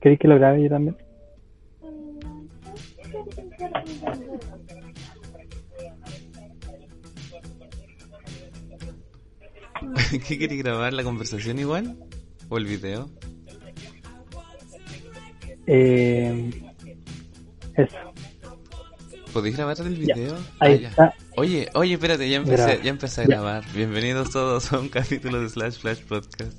¿Queréis que lo grabe yo también? ¿Qué queréis grabar? ¿La conversación igual? ¿O el video? Eh, eso. ¿Podéis grabar el video? ahí Ah, ya. está. Oye, oye, espérate, ya empecé, Graba. ya empecé a Ya. grabar. Bienvenidos todos a un capítulo de Slash Flash Podcast.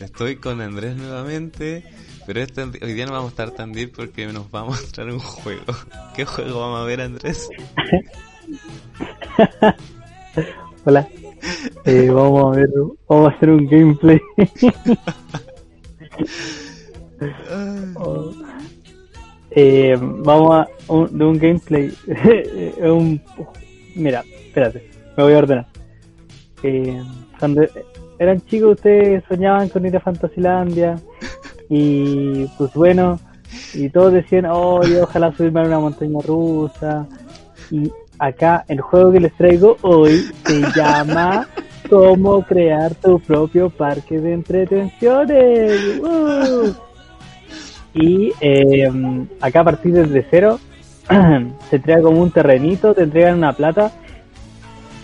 Estoy con Andrés nuevamente, pero este, hoy día no vamos a estar tan deep porque nos va a mostrar un juego. ¿Qué juego vamos a ver, Andrés? Hola. Eh, vamos a ver, vamos a hacer un gameplay. Oh. Eh, vamos a un, de un gameplay. un, mira, espérate, me voy a ordenar. Eh, cuando eran chicos ustedes soñaban con ir a Fantasilandia y pues bueno, y todos decían, oh, yo ojalá subirme a una montaña rusa. Y acá el juego que les traigo hoy se llama Cómo crear tu propio parque de entretenciones. ¡Uh! Y eh, acá a partir desde cero se entrega como un terrenito, te entregan una plata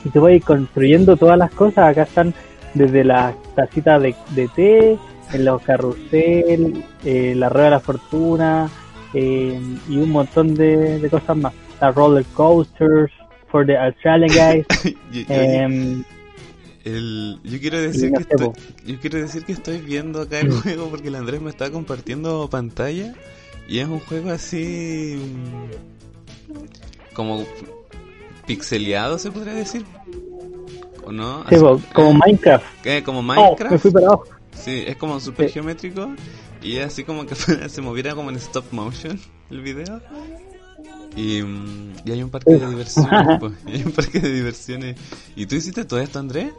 y te voy a ir construyendo todas las cosas. Acá están desde las tacitas de, de té, en los carrusel, eh, la rueda de la fortuna eh, y un montón de, de cosas más. Las roller coasters for the Australian guys. Yo, yo- em, el- yo quiero decir no que estoy, yo quiero decir que estoy viendo acá el juego porque el Andrés me está compartiendo pantalla y es un juego así mm, como pixeleado se podría decir o no sí, Así- como eh, Minecraft. ¿qué? como Oh, Minecraft me fui para abajo. Sí es como super Sí. geométrico y es así como que se moviera como en stop motion el video y, mm, y hay un parque de diversiones po, y hay un parque de diversiones y tú hiciste todo esto Andrés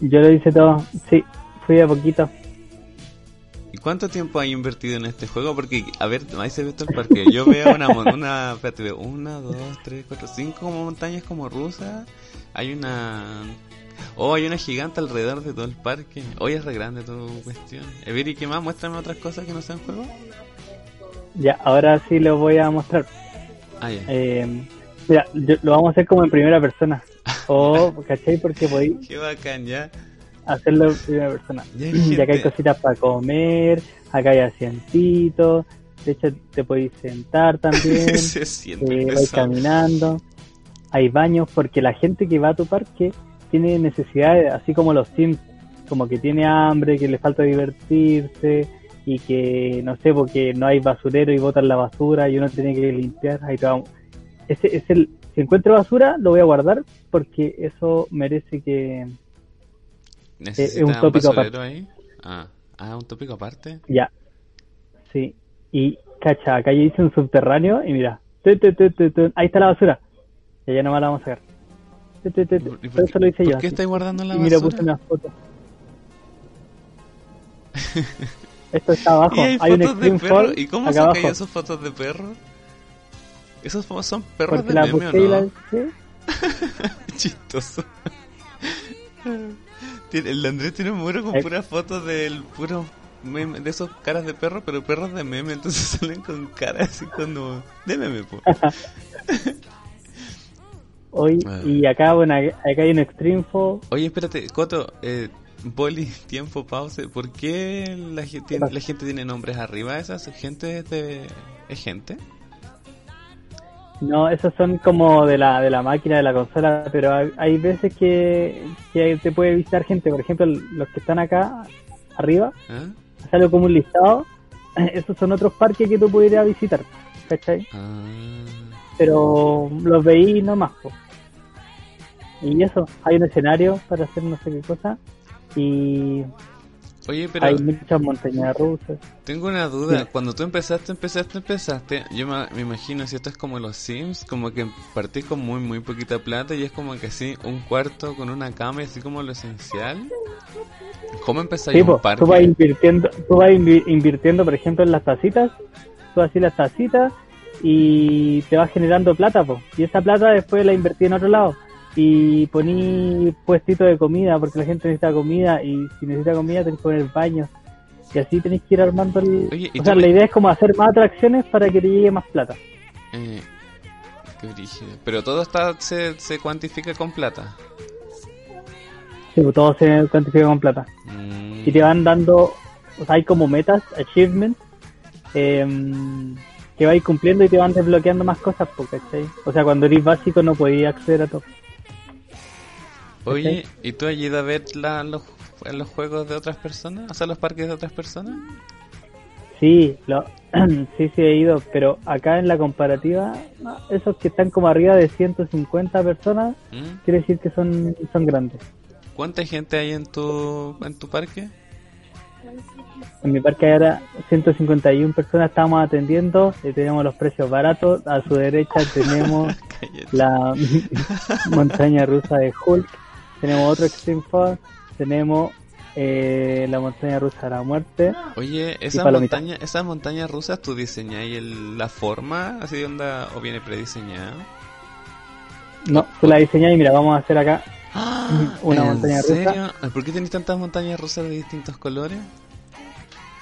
Yo lo hice todo. Sí, fui a poquito. ¿Y cuánto tiempo hay invertido en este juego? Porque, a ver, ahí se ve todo el parque. Yo veo una, una, espérate, veo una, dos, tres, cuatro, cinco como montañas como rusas. Hay una... Oh, hay una gigante alrededor de todo el parque. Hoy es re grande tu cuestión. ¿y qué más? Muéstrame otras cosas que no sean juego. Ya, ahora sí lo voy a mostrar. Ah, ya. Eh, mira, yo- lo vamos a hacer como en primera persona. O, ¿cachai? Porque podéis Qué bacán, ya. hacerlo en primera persona. Ya hay Y acá hay cositas para comer, acá hay asientitos, de hecho te podéis sentar también, se siente eh, vais caminando, hay baños, porque la gente que va a tu parque tiene necesidades, así como los Sims, como que tiene hambre, que le falta divertirse y que, no sé, porque no hay basurero y botan la basura y uno tiene que limpiar, ahí vamos. Ese es el, si encuentro basura, lo voy a guardar porque eso merece que, ¿Necesitas es un un tópico basurero ahí? Ah. ah, un tópico aparte. Ya. Sí. Y, cacha, acá yo hice un subterráneo y mira. tu, tu, tu, tu, tu, ahí está la basura. Y ya nomás la vamos a sacar. Tu, tu, tu, tu. ¿Y Por eso lo hice ¿por yo. qué así. estáis guardando la Y mira, puse una foto. Esto está abajo. Y hay, hay un fotos de extreme perros. fall ¿Y cómo sacáis abajo. esas fotos de perros? ¿Esos son perros Porque de la meme o no? la... ¿sí? Chistoso. El Andrés tiene un muro con Eh. puras fotos del puro meme, de esos caras de perro, pero perros de meme, entonces salen con caras así como de meme, po. Hoy, Ah. y acá, bueno, acá hay un extreme fall. Oye, espérate, Coto, eh, Boli, tiempo, pause. ¿Por qué la gente, la gente tiene nombres arriba? ¿Esa gente es de... ¿Es gente? No, esos son como de la, de la máquina, de la consola, pero hay, hay veces que, que te puede visitar gente. Por ejemplo, los que están acá arriba, ¿Ah? sale como un listado. Esos son otros parques que tú a visitar, ¿cachai? Ah. Pero los veí nomás. po. Y eso, hay un escenario para hacer no sé qué cosa. Y Oye, pero... hay muchas montañas rusas. Tengo una duda. Sí. Cuando tú empezaste, empezaste, empezaste, yo me, imagino si esto es como los Sims, como que partís con muy, muy poquita plata y es como que así un cuarto con una cama y así como lo esencial. ¿Cómo empezáis Sí, un parque? tú vas invirtiendo, tú vas invi- invirtiendo, por ejemplo, en las tacitas, tú así las tacitas y te vas generando plata, po. y esa plata después la invertí en otro lado y poní puestito de comida porque la gente necesita comida y si necesita comida tenés que poner baños Y así tenéis que ir armando el... Oye, ¿y o sea, la idea es como hacer más atracciones para que te llegue más plata. Eh, qué brígido. Pero todo está se, se cuantifica con plata. Sí, pues todo se cuantifica con plata. Mm, Y te van dando, o sea, hay como metas, achievements, em, que vais cumpliendo y te van desbloqueando más cosas, ¿cachai? O sea, cuando eres básico no podías acceder a todo. Oye, ¿y tú has ido a ver la, los, los juegos de otras personas? O sea, los parques de otras personas. Sí, lo, sí, sí he ido, pero acá en la comparativa, no, esos que están como arriba de 150 personas, ¿Mm? quiere decir que son, son grandes. ¿Cuánta gente hay en tu, en tu parque? En mi parque ahora 151 personas estamos atendiendo y tenemos los precios baratos. A su derecha tenemos la montaña rusa de Hulk, tenemos otro Extreme Fun, tenemos eh, la montaña rusa de la muerte. Oye, esas montañas, esas montañas rusas, ¿tú diseñáis la forma así de onda o viene prediseñada? No, tú la diseñas y mira, vamos a hacer acá Una ¿En montaña rusa. ¿Por qué tenéis tantas montañas rusas de distintos colores?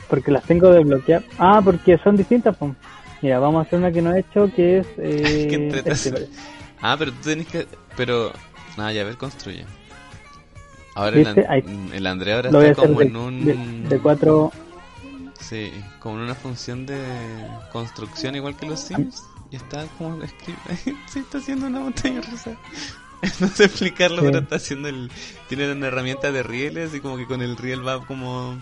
Porque las tengo desbloqueadas. Ah, porque son distintas. Mira, vamos a hacer una que no he hecho que es. Eh, Qué este. Ah, pero tú tenés que... Pero... Ah, ya, a ver, construye. Ahora el, ¿Viste? An- Ahí. el André ahora Lo está como de, en un... de- de cuatro. Sí, como en una función de construcción igual que los Sims. Y está como sí, está haciendo una montaña rusa. no sé explicarlo, Sí. pero está haciendo el... Tiene una herramienta de rieles y como que con el riel va como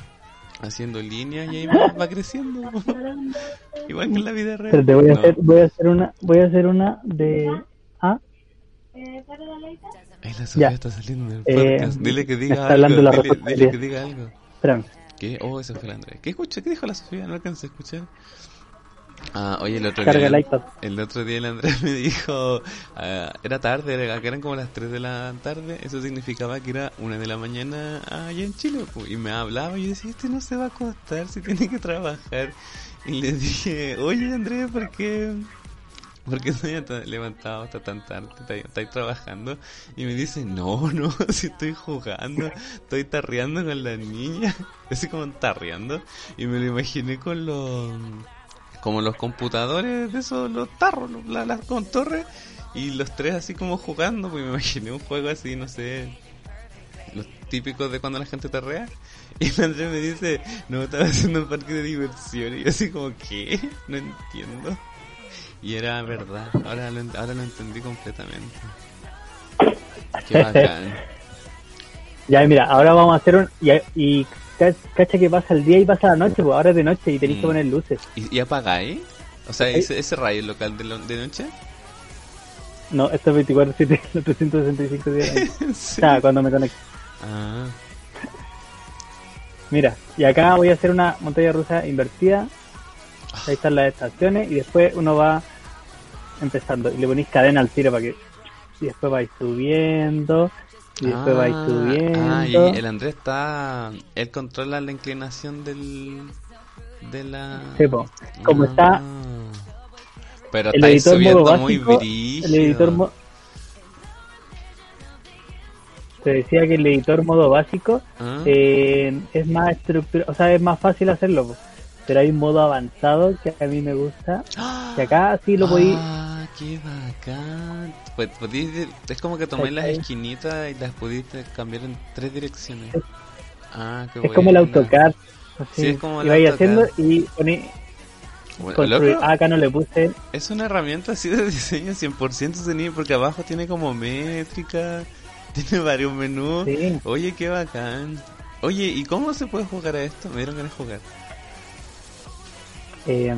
haciendo líneas y ahí va, creciendo. igual que en la vida real. Pero te voy a No. hacer, voy a hacer una, voy a hacer una de. Ah, Ay, la Sofía Ya. está saliendo del Eh, podcast. dile que diga está algo. la Dile, dile que diga algo. espérame. ¿Qué? Oh, ese fue el Andrés. ¿Qué escucha? ¿Qué dijo la Sofía? No alcancé a escuchar. Ah, oye, el otro Carga día. El otro día el Andrés me dijo. ah, era tarde, era, que eran como las 3 de la tarde. Eso significaba que era 1 de la mañana allá en Chile. Y me hablaba y yo decía: Este no se va a acostar si tiene que trabajar. Y le dije: Oye, Andrés, ¿por qué.? ¿Por qué no ya te levantado hasta tan tarde? ¿Estáis estáis trabajando? Y me dice, no, no, si estoy jugando, estoy tarreando con la niña. Así como tarreando. Y me lo imaginé con los... Como los computadores de esos, los tarros, los- la- las con torres. Y los tres así como jugando. Pues me imaginé un juego así, no sé... Los típicos de cuando la gente tarrea. Y el Andrés me dice, no, estaba haciendo un parque de diversión. Y yo así como, ¿qué? No entiendo. Y era verdad, ahora lo, ahora lo entendí completamente. Qué bacán. Ya, mira, ahora vamos a hacer un. Y, y cacha que pasa el día y pasa la noche, pues ahora es de noche y tenéis que Mm. poner luces. ¿Y, y apagáis? O sea, ese, ese rayo local de, lo- de noche. No, esto es 24, 7, los 365 días. ¿En O sea, cuando me conecto. Ah, Mira, y acá voy a hacer una montaña rusa invertida. Ahí están las estaciones y después uno va empezando y le ponéis cadena al tiro para que. Y después vais subiendo. Y después vais Ah, subiendo. Ah, y el Andrés está. Él controla la inclinación del. de la. Sí, po. Como Ah. está Pero el modo subiendo muy básico, brígido. el editor mo- te decía que el editor modo básico Ah. eh, es más estructura, o sea, es más fácil hacerlo, po. pero hay un modo avanzado que a mí me gusta, que acá sí lo podéis, Ah, qué bacán. Pues, podéis- es como que tomáis las esquinitas y las pudiste cambiar en tres direcciones. Ah, qué es como el. AutoCAD, así, Sí, es como el y haciendo y ponéis Bueno, ah, acá no le puse, es una herramienta así de diseño 100% sostenible porque abajo tiene como métrica, tiene varios menús. sí, Oye, qué bacán. Oye, ¿y cómo se puede jugar a esto? Me dieron ganas de jugar. eh,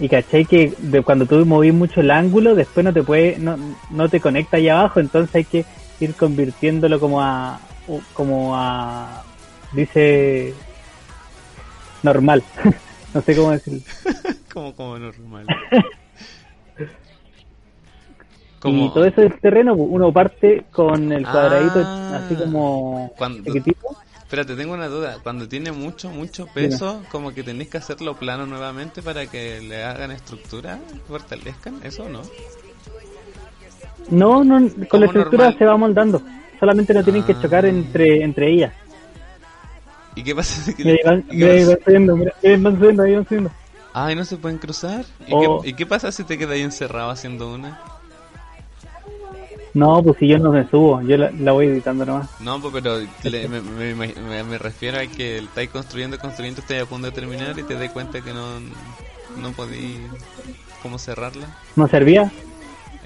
y caché que de cuando tú movís mucho el ángulo, después no te puede, no, no te conecta ahí abajo, entonces hay que ir convirtiéndolo como a, como a, dice, normal, no sé cómo decirlo. como, como normal. Y todo eso del terreno, uno parte con el cuadradito Ah. así como Cuando, chiquitito. Espérate, tengo una duda. Cuando tiene mucho, mucho peso, como que tenéis que hacerlo plano nuevamente para que le hagan estructura, fortalezcan, ¿eso o no? No, no, con la estructura normal. se va moldando. Solamente no tienen que Ah. chocar entre, entre ellas. ¿Y qué pasa y qué van subiendo, van subiendo, ahí van subiendo. Ay, no se pueden cruzar. ¿Y, Oh. qué, ¿Y qué pasa si te quedas ahí encerrado haciendo una? No, pues si yo no me subo, yo la, la voy editando nomás. No, pues, pero le- me, me- me- me refiero a que estáis construyendo, construyendo, estáis a punto de terminar y te das cuenta que no, no podí cómo cerrarla. ¿No servía?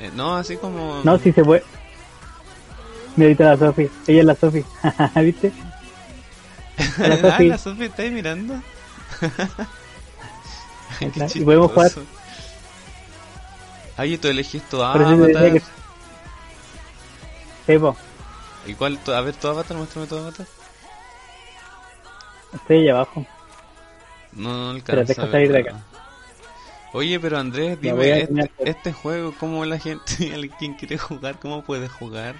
Eh, no, así como... No, sí se puede. Mira ahorita la Sofi, ella es la Sofi, ¿viste? la ah, Sofi. la Sofía está ahí mirando. Y podemos jugar. Ay, tú elegiste avatar. que- Sí, po, ¿Y cuál? a ver, tu avatar, muéstrame tu avatar. estoy allá abajo. No, no alcanza. deja a salir de pero- acá. Oye, pero Andrés, dime, este, este juego, ¿cómo la gente, alguien quiere jugar, cómo puede jugar?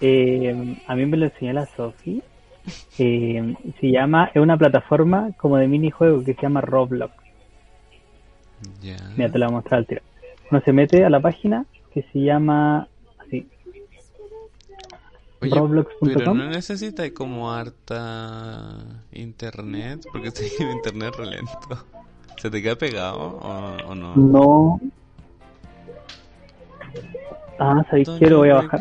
Eh, a mí me lo enseñó la Sofi. Eh, se llama, es una plataforma como de minijuego que se llama Roblox. Ya. Mira, te la voy a mostrar al tiro. Uno se mete a la página que se llama Oye, pero no necesitas como harta internet, porque tengo internet relento. ¿Se te queda pegado o, o no? No. Ah, ¿sabéis qué? Lo voy a bajar.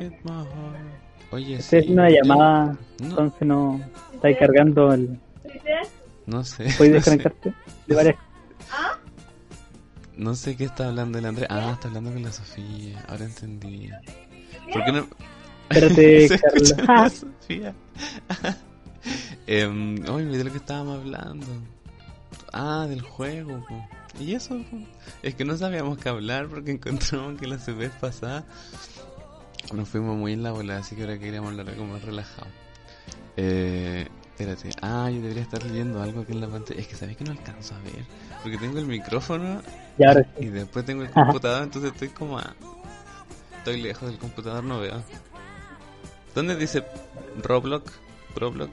Oye, Estoy sí. haciendo una llamada, No. entonces no. Está ahí cargando el. No sé. ¿Puedes no sé. desconectarte? De varias. No sé qué está hablando el Andrés. Ah, está hablando con la Sofía. Ahora entendí. ¿Por qué no...? Espérate, Carlos. Ay, me olvidé lo que estábamos hablando. Ah, del juego. po. ¿Y eso? po? Es que no sabíamos qué hablar porque encontramos que la vez pasada nos fuimos muy en la bola, así que ahora queríamos hablar algo más relajado. Eh, espérate. Ah, yo debería estar leyendo algo aquí en la pantalla. Es que sabes que no alcanzo a ver. Porque tengo el micrófono Y ahora y sí. después tengo el computador, entonces estoy como a... Estoy lejos del computador, no veo. ¿Dónde dice Roblox? Roblox.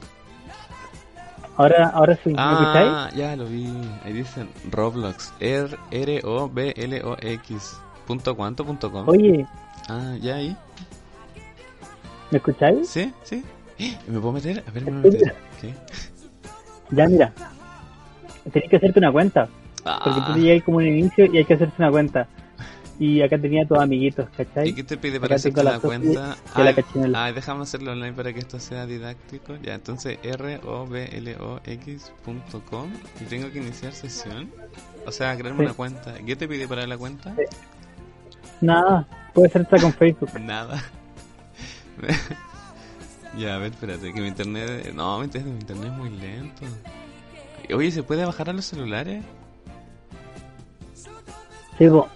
Ahora, ahora sí. ¿Me escucháis? Ah, ya lo vi. Ahí dicen Roblox. R R O B L O X. Punto cuánto punto com. Oye, Ah, ya ahí. ¿me escucháis? ¿Sí? ¿Sí? ¿Me puedo meter? A ver, me voy a meter. ¿Qué? Ya, mira. Tenés que hacerte una cuenta. Porque tú Ah, llegas como un inicio y hay que hacerse una cuenta. Y acá tenía todos amiguitos, ¿cachai? ¿Y qué te pide para Acá hacerte la la cuenta? la Ay, ay, déjame hacerlo online para que esto sea didáctico. Ya, entonces R O B L O X punto com y tengo que iniciar sesión. O sea, crearme Sí. una cuenta. ¿Qué te pide para la cuenta? Nada, puede ser con Facebook. Nada. ya, a ver, espérate, que mi internet... No, mi internet, es muy lento. Oye, ¿se puede bajar a los celulares? Sí, po.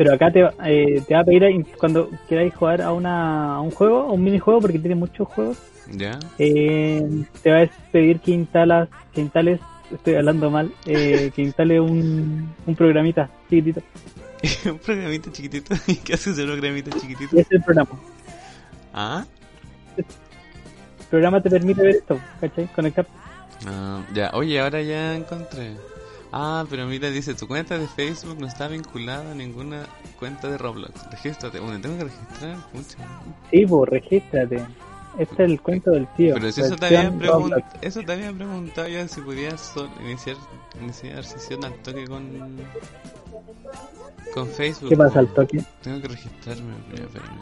Pero acá te, va- eh, te va a pedir cuando queráis jugar a, una, a un juego, a un minijuego, porque tiene muchos juegos, ¿Ya? eh, te va a pedir que instalas, que instales, estoy hablando mal, eh, que instale un, un programita chiquitito. un programita chiquitito. ¿Qué hace ese programita chiquitito? Es el programa. ¿Ah? El programa te permite ver esto, ¿cachai? Conectar. Ah, ya, oye, ahora ya encontré. Ah, pero mira, dice, tu cuenta de Facebook no está vinculada a ninguna cuenta de Roblox. Regístrate. Bueno, tengo que registrar. Pucha. Sí, pues, regístrate. Este es el cuento del tío. Pero si eso te, versión había pregun- Roblox. eso te había preguntado ya si podías iniciar, iniciar sesión al toque con, con Facebook. ¿Qué pasa al toque? Tengo que registrarme. espérame.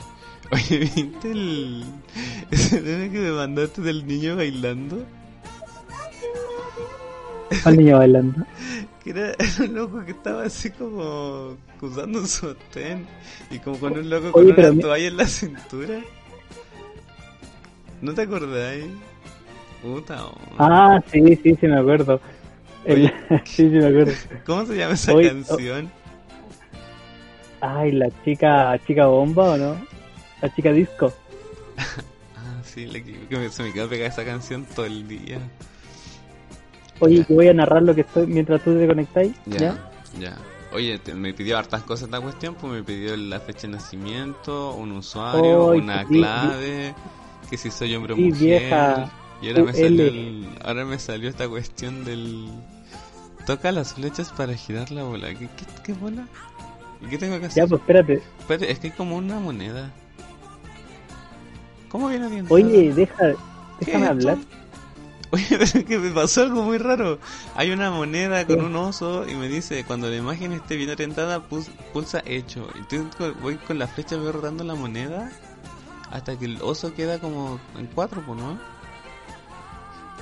Oye, ¿viste el... ese que me mandaste del niño bailando? Al niño bailando. Que era, era un loco que estaba así como usando un sostén y como con un loco con Oye, una toalla en la cintura. ¿No te acordáis? Puta, oh. Ah, sí, sí, sí, me acuerdo. El- sí, sí, me acuerdo. ¿Cómo se llama esa Oye, canción? Ay, la chica, chica bomba o no? La chica disco. Ah, sí, le, que me- se me quedó pegada esa canción todo el día. Oye, que voy a narrar lo que estoy mientras tú te conectáis. Ya, ¿Ya? ya. Oye, te- me pidió hartas cosas esta cuestión, pues me pidió la fecha de nacimiento, un usuario, una sí, sí. clave, que si soy hombre o Sí, mujer. vieja. Y ahora me salió el- ahora me salió esta cuestión del toca las flechas para girar la bola. ¿Qué, qué, qué bola? ¿Y qué tengo que hacer? Ya, pues espérate. Espérate, es que hay como una moneda. ¿Cómo viene orientada? Oye, deja, ¿Qué déjame hablar. esto? Oye, pero que me pasó algo muy raro. Hay una moneda con un oso y me dice, cuando la imagen esté bien orientada, pulsa hecho. Y entonces voy con la flecha, voy rotando la moneda hasta que el oso queda como en cuatro, pues, ¿no?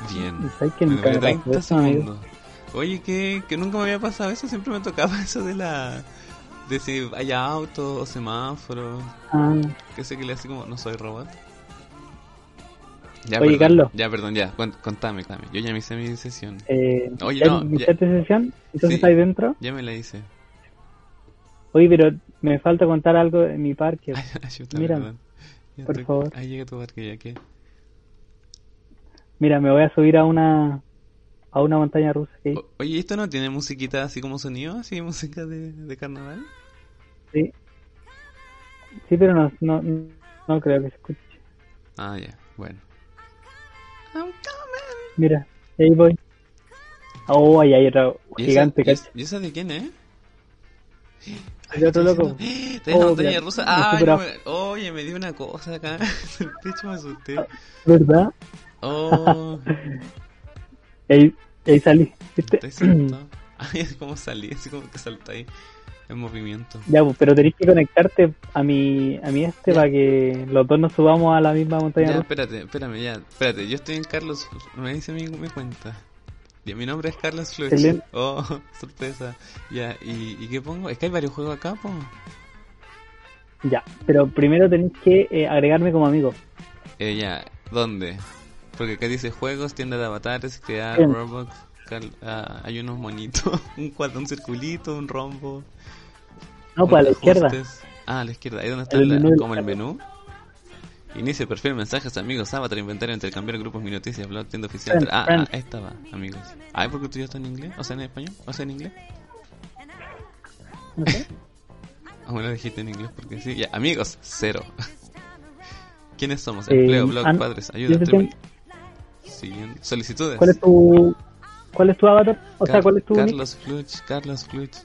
Bien. ¿Sabes que Me nunca me demoré pasó 30 eso, amigo? segundos. Oye, que, que nunca me había pasado eso, siempre me tocaba eso de la... De si hay auto o semáforo, Ah, que sé que le hace como, no soy robot. Ya, Oye, perdón, Carlos. Ya, perdón, ya, contame, contame. Yo ya me hice mi sesión. eh, Oye, ¿ya no, iniciaste sesión? ¿Entonces Sí. estás ahí dentro? Ya me la hice. Oye, pero me falta contar algo en mi parque. Mira. Ya por estoy- favor. Ahí llega tu barco, ya que. Mira, me voy a subir a una a una montaña rusa. ¿sí? Oye, ¿esto no tiene musiquita así como sonido? ¿Así música de, de carnaval? Sí. Sí, pero no, no, no creo que se escuche. Ah, ya, bueno. I'm coming. Mira, ahí voy. Oh, ahí hay otro ¿Y esa, gigante, y, es- ¿cachai? y esa de quién, eh? El otro loco. En la Oh, montaña mira, rusa. Ah, no me- oye, me dio una cosa acá. El pecho me asusté. ¿Verdad? Oh, Ahí, ahí salí. ¿Viste? estoy saltado. Ay, es como salí, así como que saltáis en movimiento. Ya, pues, pero tenés que conectarte a mi, a mi este para que los dos nos subamos a la misma montaña Ya, espérate, espérame, ya. Espérate, yo estoy en Carlos. Me dice mi, mi cuenta. Ya, mi nombre es Carlos. Excelente. Oh, sorpresa. Ya, ¿y, ¿y qué pongo? Es que hay varios juegos acá, po. Ya, pero primero tenés que eh, agregarme como amigo. Eh, ya, ¿dónde? Porque acá dice juegos, tienda de avatares, crear. Roblox. ah, hay unos monitos, un cuadro, un circulito, un rombo. No, pues a la izquierda. Ah, a la izquierda, ahí donde está El la- menú como el menú. Inicio, perfil, mensajes, amigos, avatar, inventario, intercambiar grupos, mi noticias, blog, tienda oficial. Friends, ah, ah, friends. ahí estaba, amigos. Ay, porque tú ya estás en inglés, o sea, en español, o sea, en inglés. No sé. Ah, bueno, dijiste en inglés porque sí. Ya, amigos, cero. ¿Quiénes somos? Eh, Empleo, blog, an- padres, ayuda, Siguiente. Solicitudes. ¿Cuál es tu, cuál es tu avatar? O sea, Car- ¿cuál es tu? Carlos Fluch, Carlos Fluch.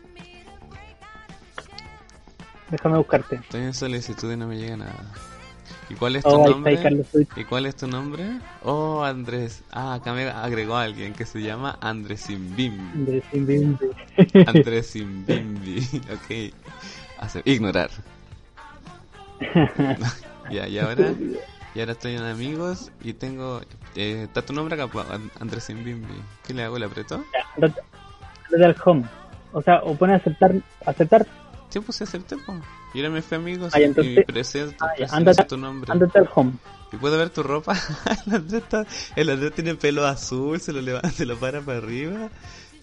Déjame buscarte. Estoy en solicitud y no me llega nada. ¿Y cuál es tu Oh, nombre? ¿Y cuál es tu nombre? Oh, Andrés. Ah, acá me agregó alguien que se llama Andrés Simbimbi. Andrés Invincible. Andrés Simbimbi. ok. Hace, ignorar. ya, y ahora, y ahora estoy en amigos y tengo. Eh, está tu nombre acá, Andrés Simbimbi. ¿Qué le hago? ¿Le aprieto? Ya, al home. O sea, o pone aceptar, aceptar, Sí, pues acepté, po. Y ahora me fui amigos Ah, y, ya, entonces- y presento, Ah, ya, presento tu nombre. al home. ¿Y puedo ver tu ropa? el, Andrés el tiene pelo azul, se lo levanta, se lo para para arriba.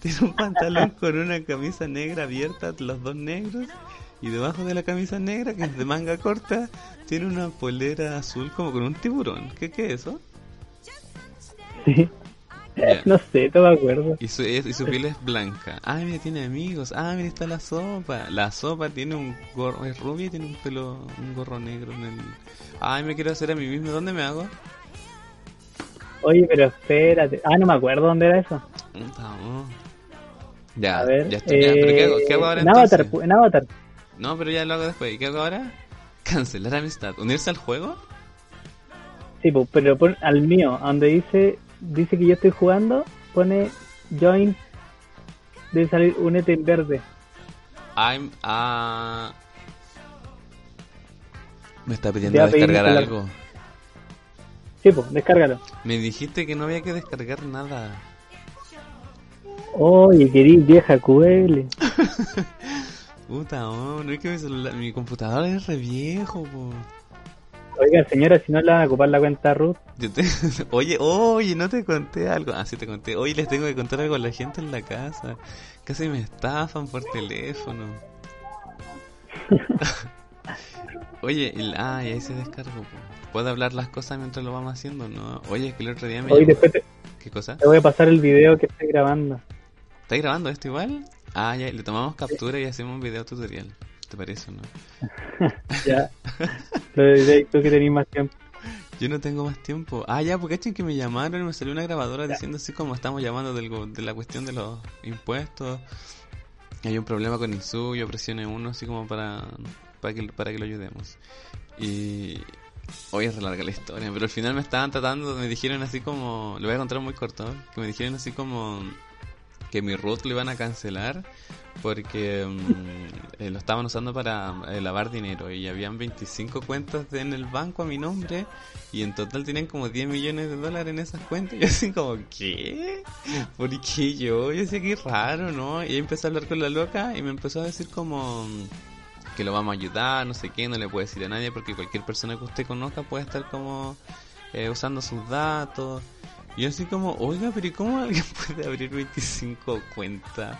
Tiene un pantalón con una camisa negra abierta, los dos negros. Y debajo de la camisa negra, que es de manga corta, tiene una polera azul como con un tiburón. ¿Qué, qué es eso? Sí. No sé, no me acuerdo. Y su, y su piel es blanca. Ah, mira, tiene amigos. Ah, mira, está la sopa. La sopa tiene un gorro, es rubia y tiene un pelo, un gorro negro en el... Ay, me quiero hacer a mí mismo. ¿Dónde me hago? Oye, pero espérate. Ah, no me acuerdo dónde era eso. Vamos. Ya, A ver. ya estoy. ya, pero ¿qué hago, qué hago ahora en? Avatar, en Avatar. No, pero ya lo hago después. ¿Y qué hago ahora? Cancelar amistad. ¿Unirse al juego? Sí, pero pon al mío, donde dice dice que yo estoy jugando, pone join, debe salir únete en verde. I'm a... Me está pidiendo descargar algo. Sí, pues, descárgalo. Me dijiste que no había que descargar nada. Oye, querís vieja QL. Puta, oh, no es que mi, celular, mi computador es re viejo, po. Oiga, señora, si no le van a ocupar la cuenta Ruth. Te- Oye, oye, no te conté algo. Ah, sí te conté. Hoy les tengo que contar algo a la gente en la casa. Casi me estafan por teléfono. Oye, el... ah, y ahí se descargó. ¿Puedo hablar las cosas mientras lo vamos haciendo? No. Oye, es que el otro día me... Hoy llamó- después te, ¿Qué cosa? te voy a pasar el video que estoy grabando. ¿Estáis grabando esto igual? Ah, ya, le tomamos captura y hacemos un video tutorial. ¿Te parece o no? Ya. Lo tú que tenés más tiempo. Yo no tengo más tiempo. Ah, ya, porque cachen que me llamaron y me salió una grabadora diciendo así como estamos llamando del de la cuestión de los impuestos. Hay un problema con el suyo, presione uno así como para, para, que, para que lo ayudemos. Y Hoy es larga la historia, pero al final me estaban tratando, me dijeron así como, lo voy a contar muy corto, que me dijeron así como que mi root lo iban a cancelar porque mm, eh, lo estaban usando para eh, lavar dinero y habían 25 cuentas en el banco a mi nombre y en total tenían como 10 millones de dólares en esas cuentas. Y yo así como, ¿qué? ¿Por qué yo? Yo decía, qué raro, ¿no? Y empecé a hablar con la loca y me empezó a decir como que lo vamos a ayudar, no sé qué, no le puede decir a nadie porque cualquier persona que usted conozca puede estar como eh, usando sus datos. Y así como, oiga, pero ¿y cómo alguien puede abrir 25 cuentas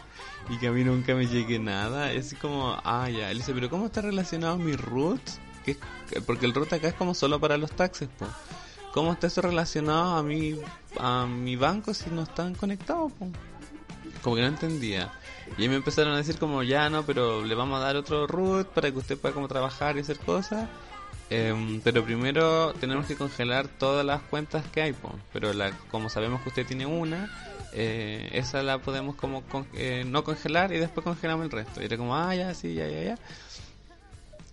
y que a mí nunca me llegue nada? Y así como, ah, ya. Él dice, pero ¿cómo está relacionado mi root? Que porque el root acá es como solo para los taxes, pues. ¿Cómo está eso relacionado a mi, a mi banco si no están conectados? Como que no entendía. Y ahí me empezaron a decir como, ya no, pero le vamos a dar otro root para que usted pueda como trabajar y hacer cosas. Em, pero primero tenemos que congelar todas las cuentas que hay, pero la, como sabemos que usted tiene una, eh, esa la podemos como eh, no congelar y después congelamos el resto. Y era como, ah, ya, sí, ya, ya, ya.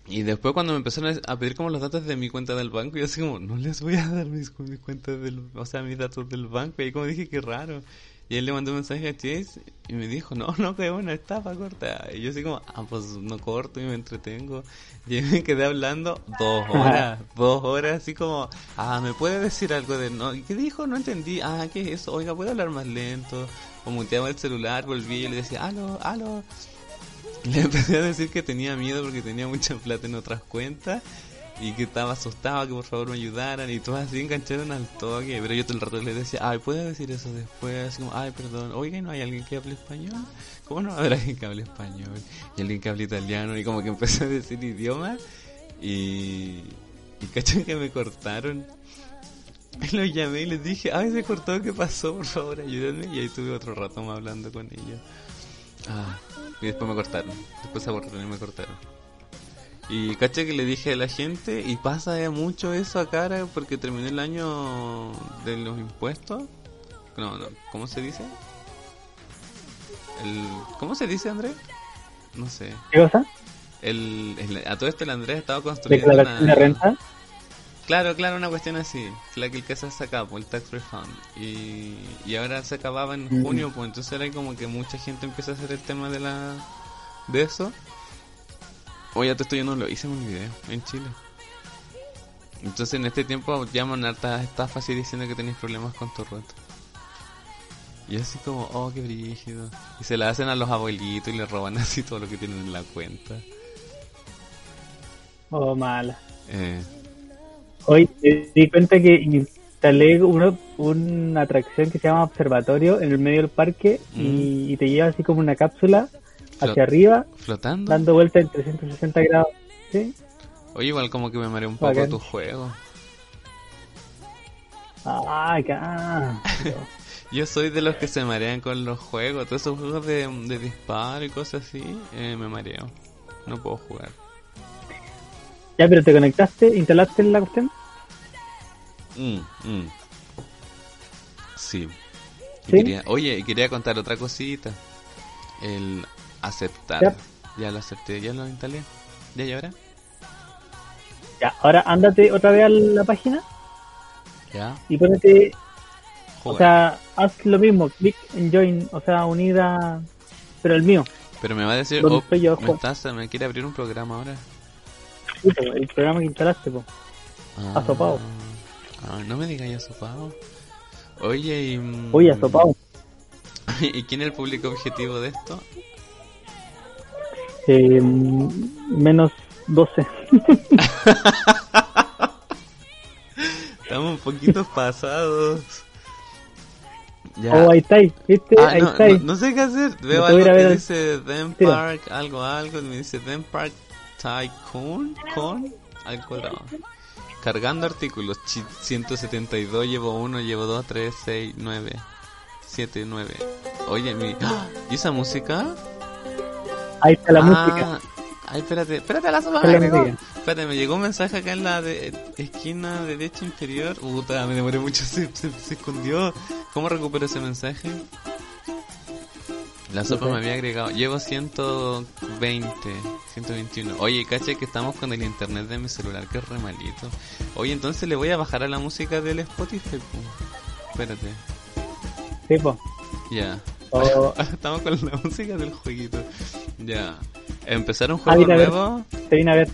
Y después cuando me empezaron a pedir como los datos de mi cuenta del banco, yo así como, no les voy a dar mis, mis cuentas del, o sea, mis datos del banco. Y ahí como dije, qué raro. Y él le mandó un mensaje a Chase y me dijo, no, no, que una estafa corta. Y yo así como, ah, pues no corto y me entretengo. Y me quedé hablando dos horas, dos horas, así como, ah, ¿me puede decir algo de no? ¿Y qué dijo? No entendí. Ah, ¿qué es eso? Oiga, ¿puedo hablar más lento? O muteaba el celular, volví y le decía, aló, aló. Le empecé a decir que tenía miedo porque tenía mucha plata en otras cuentas y que estaba asustado que por favor me ayudaran y todos así engancharon al toque pero yo todo el rato les decía ay puedes decir eso después como ay perdón oiga no hay alguien que hable español cómo no haber alguien que hable español y alguien que hable italiano y como que empecé a decir idiomas y y cachan que me cortaron. Los llamé y les dije ay se cortó qué pasó por favor ayúdenme y ahí tuve otro rato más hablando con ellos. Ah, y después me cortaron después se abordaron y me cortaron y caché que le dije a la gente, y pasa ya mucho eso acá porque terminé el año de los impuestos. No, no, ¿cómo se dice? El, ¿Cómo se dice, Andrés? No sé. ¿Qué cosa? El, a todo esto el Andrés estaba construyendo una... de renta? Claro, claro, una cuestión así. La que el que se sacaba, el tax refund. Y, y ahora se acababa en junio, pues entonces era como que mucha gente empieza a hacer el tema de la de eso. Oye, te estoy yendo, lo hice un video en Chile. Entonces en este tiempo llaman hartas estafas y diciendo que tenéis problemas con tu reto. Y así como, oh, qué brígido. Y se la hacen a los abuelitos y le roban así todo lo que tienen en la cuenta. Oh, mala. Eh. Hoy te di cuenta que instalé una, una atracción que se llama Observatorio en el medio del parque y, y te lleva así como una cápsula hacia arriba, flotando, dando vuelta en 360 grados. ¿sí? Oye, igual como que me mareé un poco tu juego. Ah, acá. Yo soy de los que se marean con los juegos. Todos esos juegos de, de disparo y cosas así, eh, me mareo. No puedo jugar. Ya, pero ¿te conectaste? ¿Instalaste la cuestión? Mm, mm. Sí. ¿Sí? Quería, oye, quería contar otra cosita. El Aceptar. Ya lo acepté, ya lo instalé. ¿Ya y ahora? Ya, ahora ándate otra vez a la página. Ya. Y ponete. O sea, haz lo mismo, click en join, o sea, unida. Pero el mío. Pero me va a decir, oh, yo, me, estás, me quiere abrir un programa ahora. Sí, el programa que instalaste, po. Ah, asopado. Ah, no me digas asopado. Oye, y. Mm, Oye, asopado. ¿Y quién es el público objetivo de esto? Eh, menos 12. Estamos un poquito pasados. Ya. Oh, ahí está, ¿viste? Ah, ahí no, está. No, no, sé qué hacer. Veo algo que ver dice Them Park, algo, algo. Me dice Them Park Tycoon, con, al cuadrado. Cargando artículos. 172, llevo 1, llevo 2, 3, 6, 9, 7, 9. Oye, mi... ¡Ah! ¿y esa música? Ahí está la ah, música. Ay, espérate, espérate, la sola me llegó. Espérate, me llegó un mensaje acá en la de, esquina derecha inferior. Puta, me demoré mucho, se, se, escondió. ¿Cómo recupero ese mensaje? La sopa me había agregado. Llevo 120, 121. Oye, caché que estamos con el internet de mi celular, que es re malito. Oye, entonces le voy a bajar a la música del Spotify. po. Espérate. Sí, po. Ya. Estamos con la música del jueguito. Ya. Empezar un Ah, juego nuevo. te vine a ver.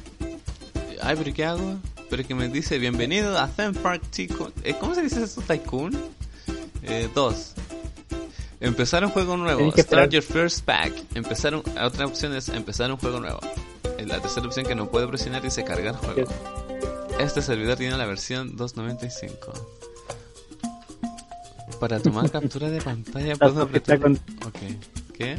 Ay, pero ¿qué hago? Pero que me dice, bienvenido a Theme Park Tycoon. Eh, ¿Cómo se dice eso? Tycoon. Eh, dos. Empezar un juego nuevo. Start your first pack. Empezar un, otra opción es empezar un juego nuevo. La tercera opción que no puedo presionar dice cargar juego. Este servidor tiene la versión 2.95. Para tomar captura de pantalla puedo apretar... con- Ok. ¿Qué?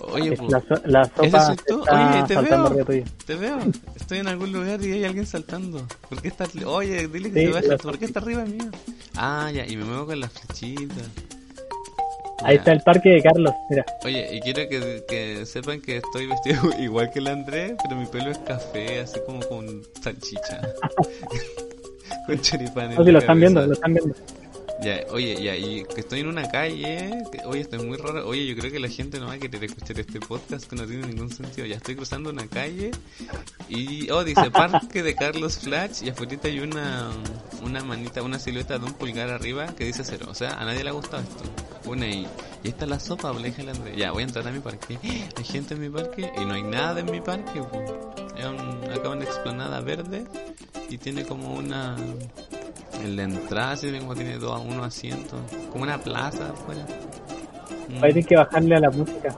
Oye, Es la, so- la ¿Ese sopa soy tú? está Oye, te veo. te veo. Estoy en algún lugar y hay alguien saltando. ¿Por qué está... Oye, dile que Sí, se la- ¿Por qué está arriba mío? Ah, ya, y me muevo con las flechitas. Ahí está el parque de Carlos. Mira, Oye, y quiero que, que sepan que estoy vestido igual que el Andrés, pero mi pelo es café, así como con salchicha. con choripán. en no, si lo están viendo, lo están viendo. Ya, oye, ya, y que estoy en una calle, que- oye, esto es muy raro, oye, yo creo que la gente no va a querer escuchar este podcast que no tiene ningún sentido, ya estoy cruzando una calle y, oh, dice Parque de Carlos Flash y afuera hay una, una manita, una silueta de un pulgar arriba que dice cero, o sea, a nadie le ha gustado esto, una y, y esta es la sopa, le Andrés, ya, voy a entrar a mi parque, hay gente en mi parque y no hay nada en mi parque, po. es un, acá una explanada verde y tiene como una en la entrada sí, como tiene dos, unos asientos, como una plaza afuera. Mm. Ahí tienes que bajarle a la música.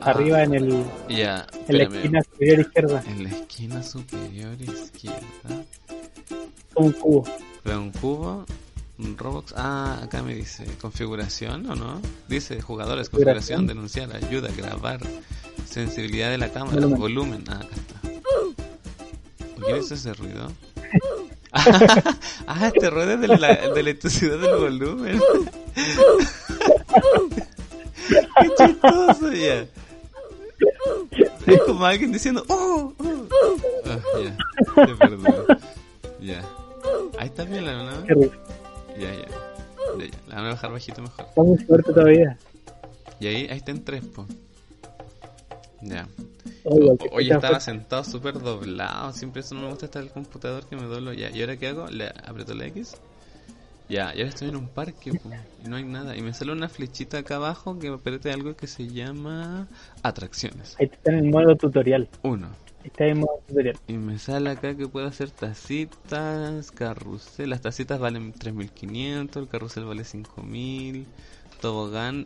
Ah, Arriba en el Ya, en la esquina superior izquierda. En la esquina superior izquierda. Un cubo. Veo un cubo, un Roblox. Ah, acá me dice configuración o no. Dice jugadores, configuración, denunciar, ayuda, grabar, sensibilidad de la cámara, Volumen. volumen. Ah, acá está. ¿Por qué es ese ruido? Ah, este ruido es de la, de la electricidad del volumen. Qué chistoso, ya. Es como alguien diciendo, ¡Oh! oh". Ah, ya, te perdono. Ya. Ahí está bien la rico. Ya, ya. Ya, ya. La van a bajar bajito mejor. Está muy fuerte todavía. Y ahí, ahí está en tres, po. Ya. Oye, escucha estaba sentado súper doblado. Siempre eso no me gusta estar en el computador que me doblo. Ya, ¿y ahora qué hago? Le aprieto la X. Ya, y ahora estoy en un parque po, y no hay nada. Y me sale una flechita acá abajo que me apriete algo que se llama atracciones. Ahí está en el modo tutorial. Uno. Está en modo tutorial. Y me sale acá que puedo hacer tacitas, carrusel. Las tacitas valen 3.500, el carrusel vale 5.000. Tobogán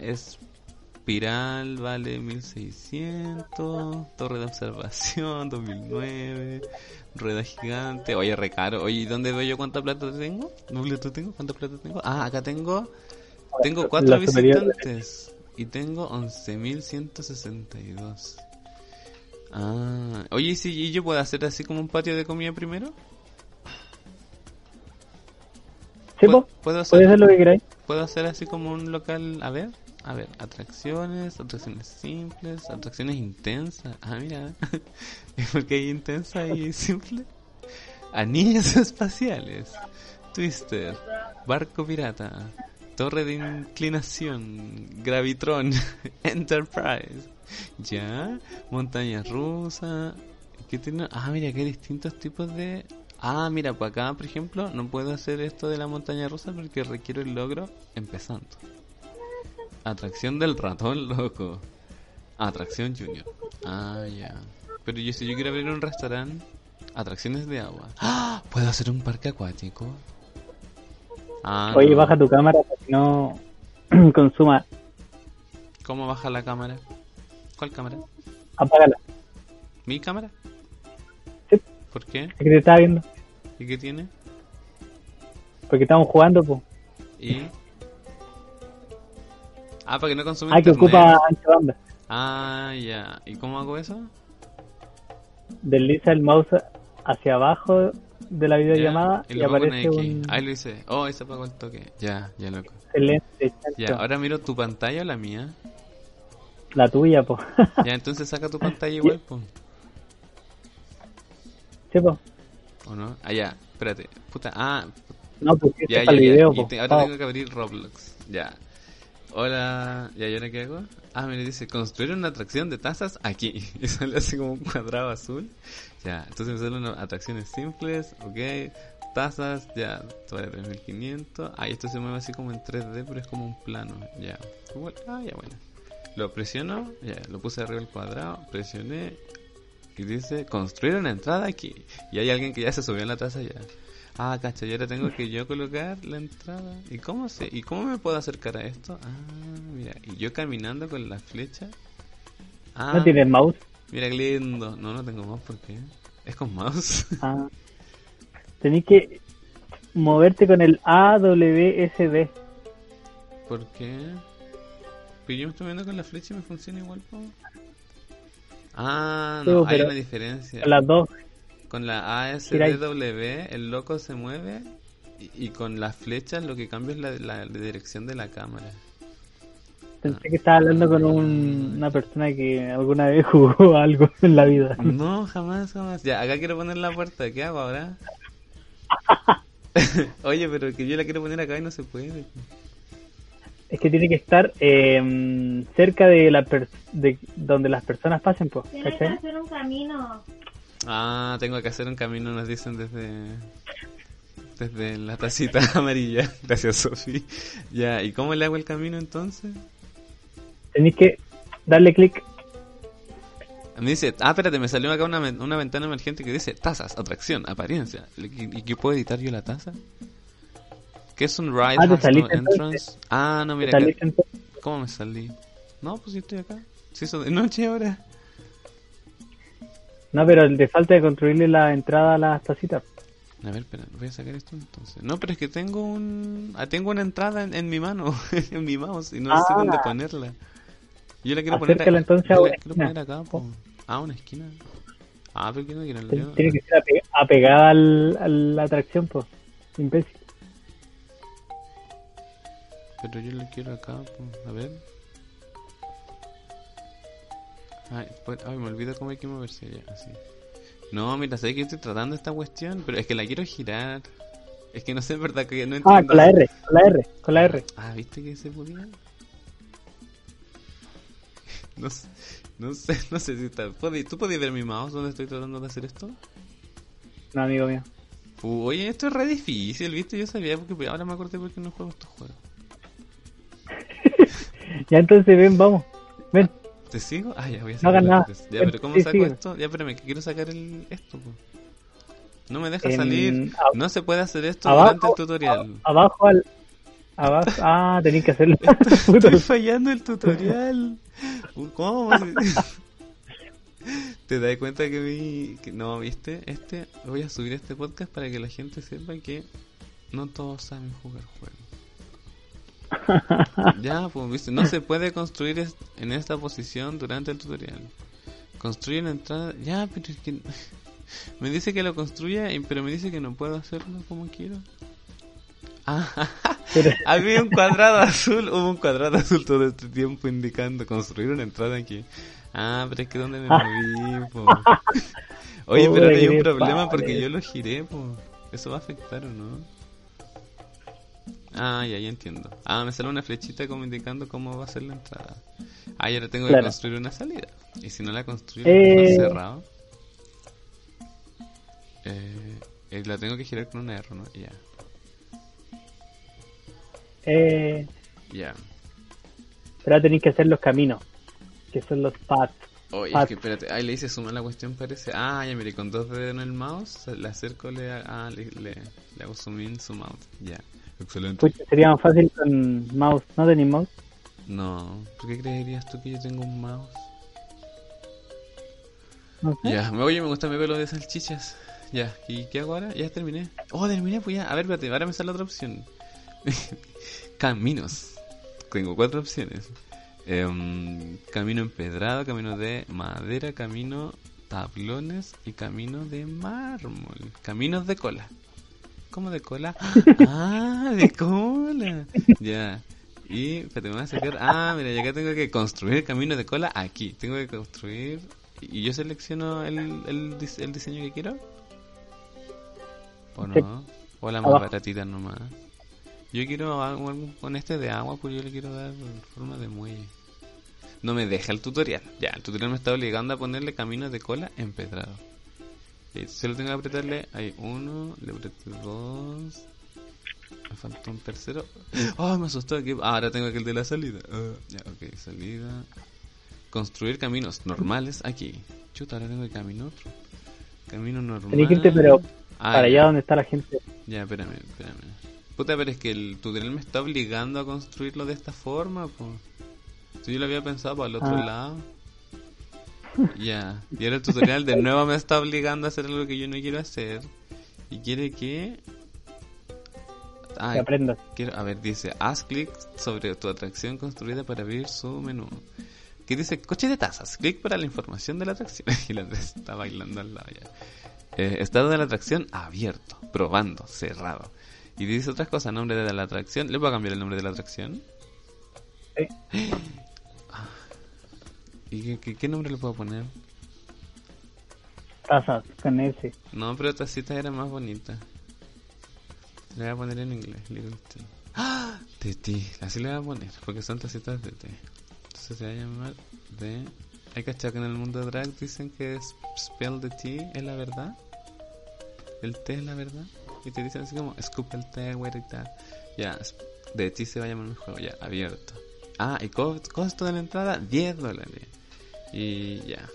espiral vale 1.600. Torre de observación 2009. Rueda gigante. Oye, re caro. Oye, ¿y dónde veo yo cuánta plata tengo? ¿Dónde tú tengo? ¿Cuánta plata tengo? Ah, acá tengo. Tengo cuatro visitantes. Y tengo 11.162. Ah, oye, ¿y si y yo puedo hacer así como un patio de comida primero? ¿Sí, ¿Puedo, puedo hacer, Puedes hacer lo que queráis. puedo hacer así como un local, a ver, a ver, atracciones, atracciones simples, atracciones intensas. Ah, mira, porque hay intensa y simple. Anillos espaciales, Twister, barco pirata, torre de inclinación, gravitron, Enterprise, ya, montaña rusa. ¿Qué tiene? Ah, mira, que hay distintos tipos de. Ah, mira, pues acá, por ejemplo, no puedo hacer esto de la montaña rusa porque requiero el logro empezando. Atracción del ratón loco. Atracción junior. Ah, ya. Pero yo si yo quiero abrir un restaurante, atracciones de agua. ¡Ah! ¿Puedo hacer un parque acuático? Ah, Oye, no. baja tu cámara para que no consuma. ¿Cómo baja la cámara? ¿Cuál cámara? Apágala. ¿Mi cámara? Sí. ¿Por qué? Es que te estaba viendo. ¿Y qué tiene? Porque estamos jugando, po. ¿Y? Ah, para que no consume Ah, que internet. ocupa ancha banda. Ah, ya. ¿Y cómo hago eso? Desliza el mouse hacia abajo de la videollamada Ya, y, en aparece X. un Ahí lo hice. Oh, ahí se apagó el toque. Ya, ya loco. excelente Ya, ahora miro tu pantalla o la mía. La tuya, po. Ya, entonces saca tu pantalla igual, po. sí, po. ¿O no? Ah, ya. Espérate. Puta. Ah, No, pues ya, ya, el ya. video, Y po. te- ahora Oh, tengo que abrir Roblox. Ya. Hola, ¿y ahora qué hago? Ah, me dice, construir una atracción de tazas aquí. Y sale así como un cuadrado azul. Ya, entonces me salen atracciones simples, ok. Tazas, ya, vale 3500. Ah, y esto se mueve así como en 3D, pero es como un plano. Ya, ah, ya, bueno. Lo presiono, ya, lo puse arriba del cuadrado, presioné. Y dice, construir una entrada aquí. Y hay alguien que ya se subió en la taza ya. Ah, cacha, y ahora tengo que yo colocar la entrada. ¿Y cómo sé? ¿Y cómo me puedo acercar a esto? Ah, mira, y yo caminando con la flecha. Ah, ¿No tienes mouse? Mira qué lindo. No, no tengo mouse, ¿por qué? ¿Es con mouse? Ah. Tenés que moverte con el AWSD. ¿Por qué? Pero yo me estoy viendo con la flecha y me funciona igual, ¿po? Ah, no, hay una diferencia. Las dos con la ASDW el loco se mueve y, con las flechas lo que cambia es la, dirección de la cámara. Pensé que estaba hablando con una persona que alguna vez jugó algo en la vida. No, jamás, jamás. Ya, acá quiero poner la puerta. ¿Qué hago ahora? Oye, pero que yo la quiero poner acá y no se puede. Es que tiene que estar eh, cerca de la de donde las personas pasen, pues. Tienes que hacer un camino. Ah, tengo que hacer un camino, nos dicen desde desde la tacita amarilla. Gracias, Sofi. Ya, ¿y cómo le hago el camino entonces? Tenéis que darle clic. Me dice, ah, espérate, me salió acá una, una ventana emergente que dice tazas, atracción, apariencia. ¿Y, qué puedo editar yo la taza? ¿Qué es un ride ah, entrance? Ah, no, mira, ¿cómo me salí? No, pues yo estoy acá. Si eso de noche ahora. No, pero le falta de construirle la entrada a las tacitas. A ver, espera, voy a sacar esto entonces. No, pero es que tengo un... Ah, tengo una entrada en, mi mano, en mi mouse, y no sé ah. dónde ponerla. Yo la quiero poner, entonces a quiero poner acá. Ah, una esquina. Ah, pero que no quiero Tiene, tiene que ser apegada al, a la atracción, pues. Imbécil. Pero yo la quiero acá, pues. A ver. Ay, pues, ay, me olvido cómo hay que moverse ya, así. No, mira, sé que estoy tratando esta cuestión, pero es que la quiero girar. Es que no sé, en verdad, que no entiendo. Ah, con la R, con la R, con la R. Ah, ¿viste que se podía? No sé, no sé, no sé si está... ¿Tú podías ver mi mouse donde estoy tratando de hacer esto? No, amigo mío. oye, esto es re difícil, ¿viste? Yo sabía, porque ahora me acordé porque no juego estos juegos. ya entonces ven, vamos. Ven. ¿Te sigo? Ah, ya voy a sacar. No Ya, pero ¿cómo saco esto? Ya, espérame, que quiero sacar el, esto. No me deja salir. No se puede hacer esto durante el tutorial. Abajo al. Abajo. Ah, tenéis que hacerlo. Estoy fallando el tutorial. ¿Cómo? ¿Te das cuenta que vi. Que no, viste? Este. Voy a subir este podcast para que la gente sepa que no todos saben jugar juegos. ya, pues, viste, no se puede construir en esta posición durante el tutorial. Construye la entrada. Ya, pero es que. Me dice que lo construya, pero me dice que no puedo hacerlo como quiero. Ah, había un cuadrado azul, hubo un cuadrado azul todo este tiempo indicando construir una entrada aquí. Ah, pero es que donde me moví, Oye, pero hay un problema porque yo lo giré, pues. Eso va a afectar o no. Ah, ya, ya entiendo. Ah, me sale una flechita como indicando cómo va a ser la entrada. Ah, y ahora tengo que construir una salida. Y si no la construyo, eh... cerrado. Eh, eh, la tengo que girar con una R, ¿no? Ya. Eh... Ya. Pero tenéis que hacer los caminos, que son los paths. Oye, es que espérate, ahí le hice sumar la cuestión, parece. Ah, ya mire, con dos dedos en el mouse, le acerco, le, ah, le, le, le hago zoom in, zoom out. Ya. Excelente. sería más fácil con mouse, ¿no tenéis mouse? No, ¿por qué creerías tú que yo tengo un mouse? Ya, me oye, me gusta mi pelo de salchichas. Ya, ¿y qué hago ahora? Ya terminé. Oh, terminé, pues ya. A ver, espérate, ahora me sale otra opción. Caminos. Tengo cuatro opciones. Em, camino empedrado, camino de madera, camino tablones y camino de mármol. Caminos de cola. ¿Cómo de cola? Ah, de cola. Ya. Y, te me voy a sacar. Ah, mira, ya acá tengo que construir camino de cola aquí. Tengo que construir. Y yo selecciono el, el, el diseño que quiero. ¿O no? O la más baratita nomás. Yo quiero algo algo con este de agua, pues yo le quiero dar forma de muelle. No me deja el tutorial. Ya, el tutorial me está obligando a ponerle caminos de cola empedrado. Solo tengo que apretarle. Hay uno, le apreté dos. Me faltó un tercero. Oh, me asustó. que- ah, ahora tengo aquel de la salida. Ah, ya, ok, salida. Construir caminos normales aquí. Chuta, ahora tengo el camino otro. Camino normal. Que irte, pero Ah, para ya. allá donde está la gente. Ya, espérame, espérame. Puta, pero es que el tutorial me está obligando a construirlo de esta forma, pues. Si yo lo había pensado para el otro Ah. lado. Ya. Y ahora el tutorial de nuevo me está obligando a hacer algo que yo no quiero hacer. Y quiere que... Ah, Que aprendas. quiero, a ver, dice, haz clic sobre tu atracción construida para abrir su menú. Que dice, coche de tazas, clic para la información de la atracción. Y la está bailando al lado ya. Eh, estado de la atracción abierto, probando, cerrado. Y dice otras cosas, nombre de la atracción. ¿Le puedo cambiar el nombre de la atracción? Sí. ¿Y qué, qué- qué nombre le puedo poner? Tazas, con ese. No, pero tacita era más bonita. Le voy a poner en inglés, Little Tea. ¡Ah! De ti, así le voy a poner, porque son tacitas de té. Entonces se va a llamar de... Hay cachado que en el mundo drag dicen que es spell the tea es la verdad. El té es la verdad. Y te dicen así como, escupe el té, tal. Ya, de ti se va a llamar el juego, ya, abierto. Ah, y co- costo de la entrada, 10 dólares. Y ya.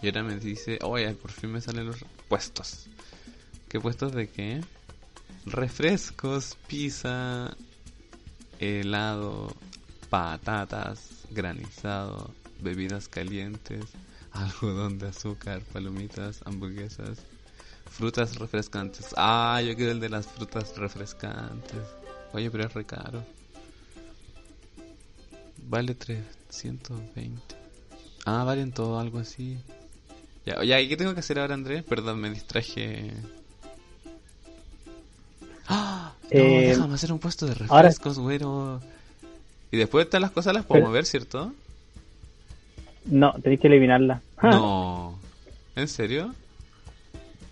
Y ahora me dice, oye, por fin me salen los puestos. ¿Qué puestos de qué? Refrescos, pizza, helado, patatas, granizado, bebidas calientes, algodón de azúcar, palomitas, hamburguesas, frutas refrescantes. Ah, yo quiero el de las frutas refrescantes. Oye, pero es re caro. Vale 320. Ah, valen todo algo así. Ya, ya, ¿y qué tengo que hacer ahora, Andrés? Perdón, me distraje. ¡Ah! No, Eh, déjame hacer un puesto de ahora- refrescos, güero. Y después todas las cosas las puedo Pero- mover, ¿cierto? No, tenéis que eliminarla. No. ¿En serio?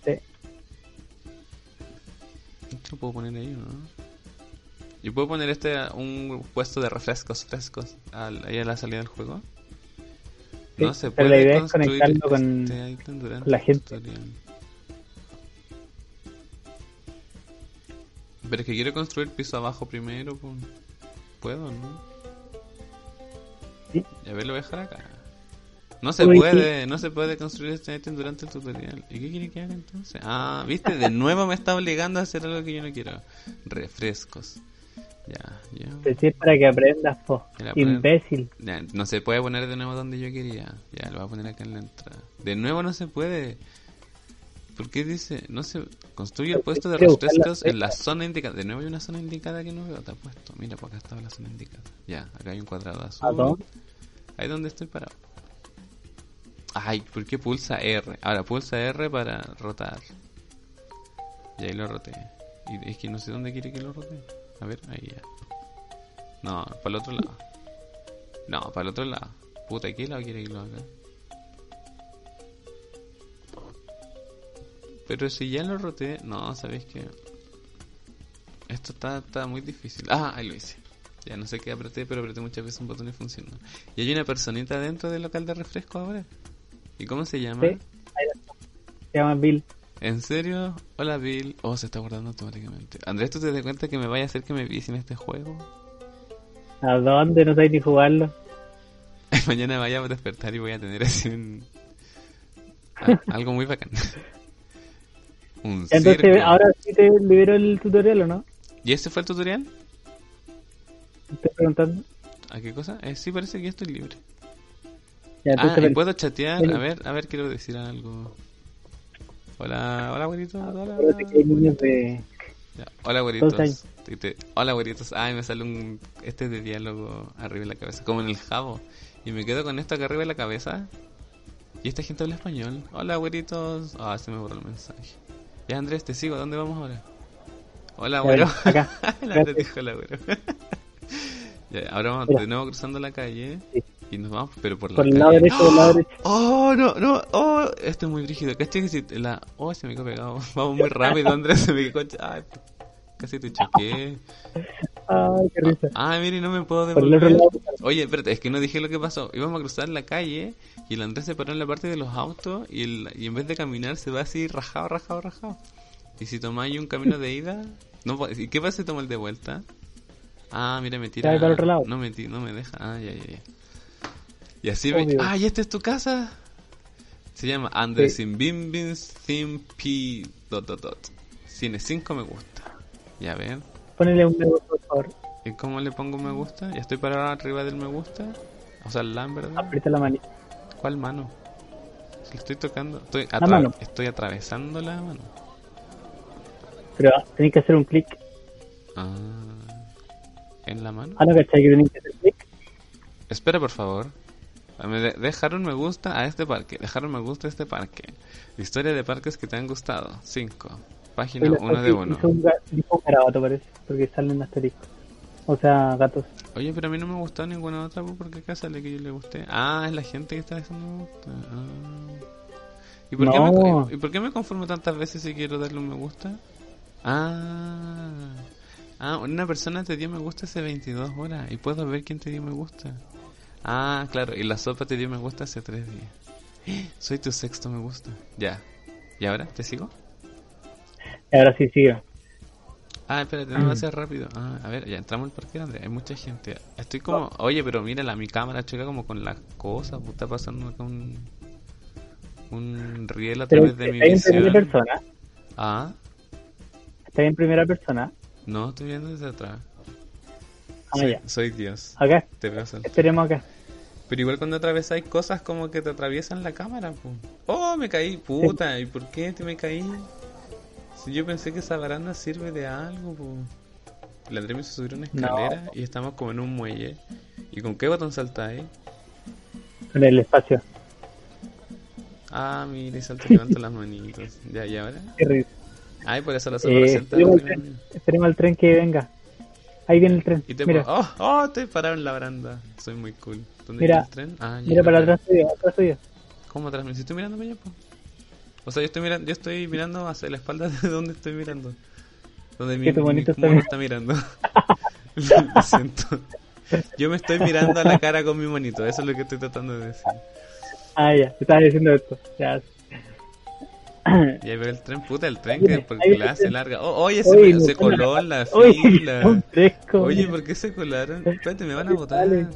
Sí. Esto lo puedo poner ahí, ¿no? ¿Y puedo poner este un puesto de refrescos frescos al- ahí a la salida del juego? Sí, no se pero puede la idea es conectarlo con- este con la gente. tutorial. Pero es que quiero construir piso abajo primero. Puedo, ¿no? Sí. Y a ver, lo voy a dejar acá. No se Uy, puede, no se puede construir este ítem durante el tutorial. ¿Y qué quiere que haga entonces? Ah, viste, de nuevo me está obligando a hacer algo que yo no quiero. Refrescos. Ya, ya. Decir para que aprendas, po. Imbécil. Ya, no se puede poner de nuevo donde yo quería. Ya, lo voy a poner acá en la entrada. De nuevo no se puede. ¿Por qué dice? No se construye el puesto de refrescos en la zona indicada. De nuevo hay una zona indicada que no veo. Te puesto. Mira, por acá estaba la zona indicada. Ya, acá hay un cuadrado azul. ¿A dónde? Ahí donde estoy parado. Ay, ¿por qué pulsa R? Ahora pulsa R para rotar. Y ahí lo roté. Y es que no sé dónde quiere que lo rote. A ver, ahí ya. No, para el otro lado. No, para el otro lado. Puta, ¿qué lado quiere que lo haga? Pero si ya lo roté, no, ¿sabéis qué? Esto está, está muy difícil. Ah, ahí lo hice. Ya no sé qué apreté, pero apreté muchas veces un botón y funcionó. Y hay una personita dentro del local de refresco ahora. ¿Y cómo se llama? Se llama Bill. ¿En serio? Hola Bill. Oh, se está guardando automáticamente. Andrés, ¿tú te das cuenta que me vaya a hacer que me vicie en este juego? ¿A dónde? No sabéis ni jugarlo. Mañana vaya a despertar y voy a tener así un... a- algo muy bacán. un Entonces, circo. ahora sí te libero el tutorial o no? ¿Y ese fue el tutorial? Estoy preguntando. ¿A qué cosa? Eh, sí, parece que ya estoy libre. Ya, Ah, y puedo chatear. A ver, a ver, quiero decir algo. Hola, hola, güeritos. Hola, de... Ya, Hola, años. güeritos. Hola, güeritos. Ay, me sale un este de diálogo arriba de la cabeza, como en el jabo. Y me quedo con esto acá arriba de la cabeza. Y esta gente habla español. Hola, güeritos. Ah, se me borró el mensaje. Ya, Andrés, te sigo. ¿Dónde vamos ahora? Hola, güero. acá. La dijo hola, güero. ya, ahora vamos Mira. de nuevo cruzando la calle. Sí. Y nos vamos, pero por la Por el lado derecho, por el lado derecho. Oh, no, no, oh, esto es muy rígido. ¿Cachai que si la. Oh, se me quedó pegado. Vamos muy rápido, Andrés, se me quedó. Ay, Casi te choqué. Ay, qué risa. Ah, mire, no me puedo devolver. Oye, espérate, es que no dije lo que pasó. Íbamos a cruzar la calle y el Andrés se paró en la parte de los autos y, el, y en vez de caminar se va así rajado, rajado, rajado. Y si tomáis un camino de ida, no, ¿y qué pasa si tomo el de vuelta? Ah, mira, me tira. Para el otro lado. No me, no me deja. Ah, ya, ya, ya. Y así. Obvio. Ah, ¿y esta es tu casa? Se llama Andrés Sí. P. Dot, dot, dot. Tiene 5 me gusta. Ya ven. Ponele un dedo, por favor. ¿Y cómo le pongo me gusta? Ya estoy parado arriba del me gusta. O sea, la en verdad. Aprieta la manita. ¿Cuál mano? Si le estoy tocando. Estoy, atra- mano. estoy atravesando la mano. Pero tenéis que hacer un clic. Ah. ¿En la mano? Ah, no, ¿cachai? Que tenéis que hacer clic. Espera, por favor. Dejar un me gusta a este parque. Dejar un me gusta a este parque. Historia de parques que te han gustado. 5. Página Oye, 1 de aquí 1. Hizo un, dijo un garabato, parece. Porque salen asteriscos. O sea, gatos. Oye, pero a mí no me gustó ninguna otra, pues, porque acá sale que yo le gusté. Ah, es la gente que está diciendo me gusta. Ah. ¿Y por, qué No. me, ¿Y por qué me conformo tantas veces si quiero darle un me gusta? Ah. Ah, una persona te dio me gusta hace 22 horas y puedo ver quién te dio me gusta. Ah, claro, y la sopa te dio me gusta hace 3 días. Soy tu sexto me gusta. Ya. ¿Y ahora? ¿Te sigo? Ahora sí sigue. Ah, espérate, no va a ser rápido. Ah, a ver, ya entramos al parque grande. Hay mucha gente. Estoy como. Oye, pero mira, la, mi cámara choca como con las cosas. pues, Está pasando acá un. Un riel a Pero través de mi está en primera persona. Ah, Está en primera persona. no, estoy viendo desde atrás. Ah, soy, ya. soy Dios. Acá. Te veo. Esperemos acá. Pero igual cuando atravesáis cosas como que te atraviesan la cámara, pues. Oh, me caí, puta. ¿Y por qué te me caí? Si yo pensé que esa baranda sirve de algo, pues. El Andrés me hizo subir una No. escalera y estamos como en un muelle. ¿Y con qué botón saltáis? En el espacio. Ah, mira, y salto levanto las manitos. Ya, ¿y ahora? Qué. Ay, por eso la Eh, sopa presenta esperemos, al tren que venga. Ahí viene el tren. Y te Mira, pongo, oh, oh, estoy parado en la baranda. Soy muy cool. ¿Dónde Mira, está el tren? Ah, ya, mira para ya. atrás tuyo, atrás tuyo. ¿Cómo atrás? Si estoy mirando para allá, po. O sea, yo estoy mirando, yo estoy mirando hacia la espalda de donde estoy mirando. Donde mi, mi está está mirando. Lo siento. Yo me estoy mirando a la cara con mi monito, eso es lo que estoy tratando de decir. Ah, ya, te estaba diciendo esto. Ya. Y ahí veo el tren, puta, el tren que porque la hace larga. Oh, oye, se, Oye, me- se coló en la Oye, fila. frescos. Oye, ¿por qué se colaron? Espérate, me van a. Dale.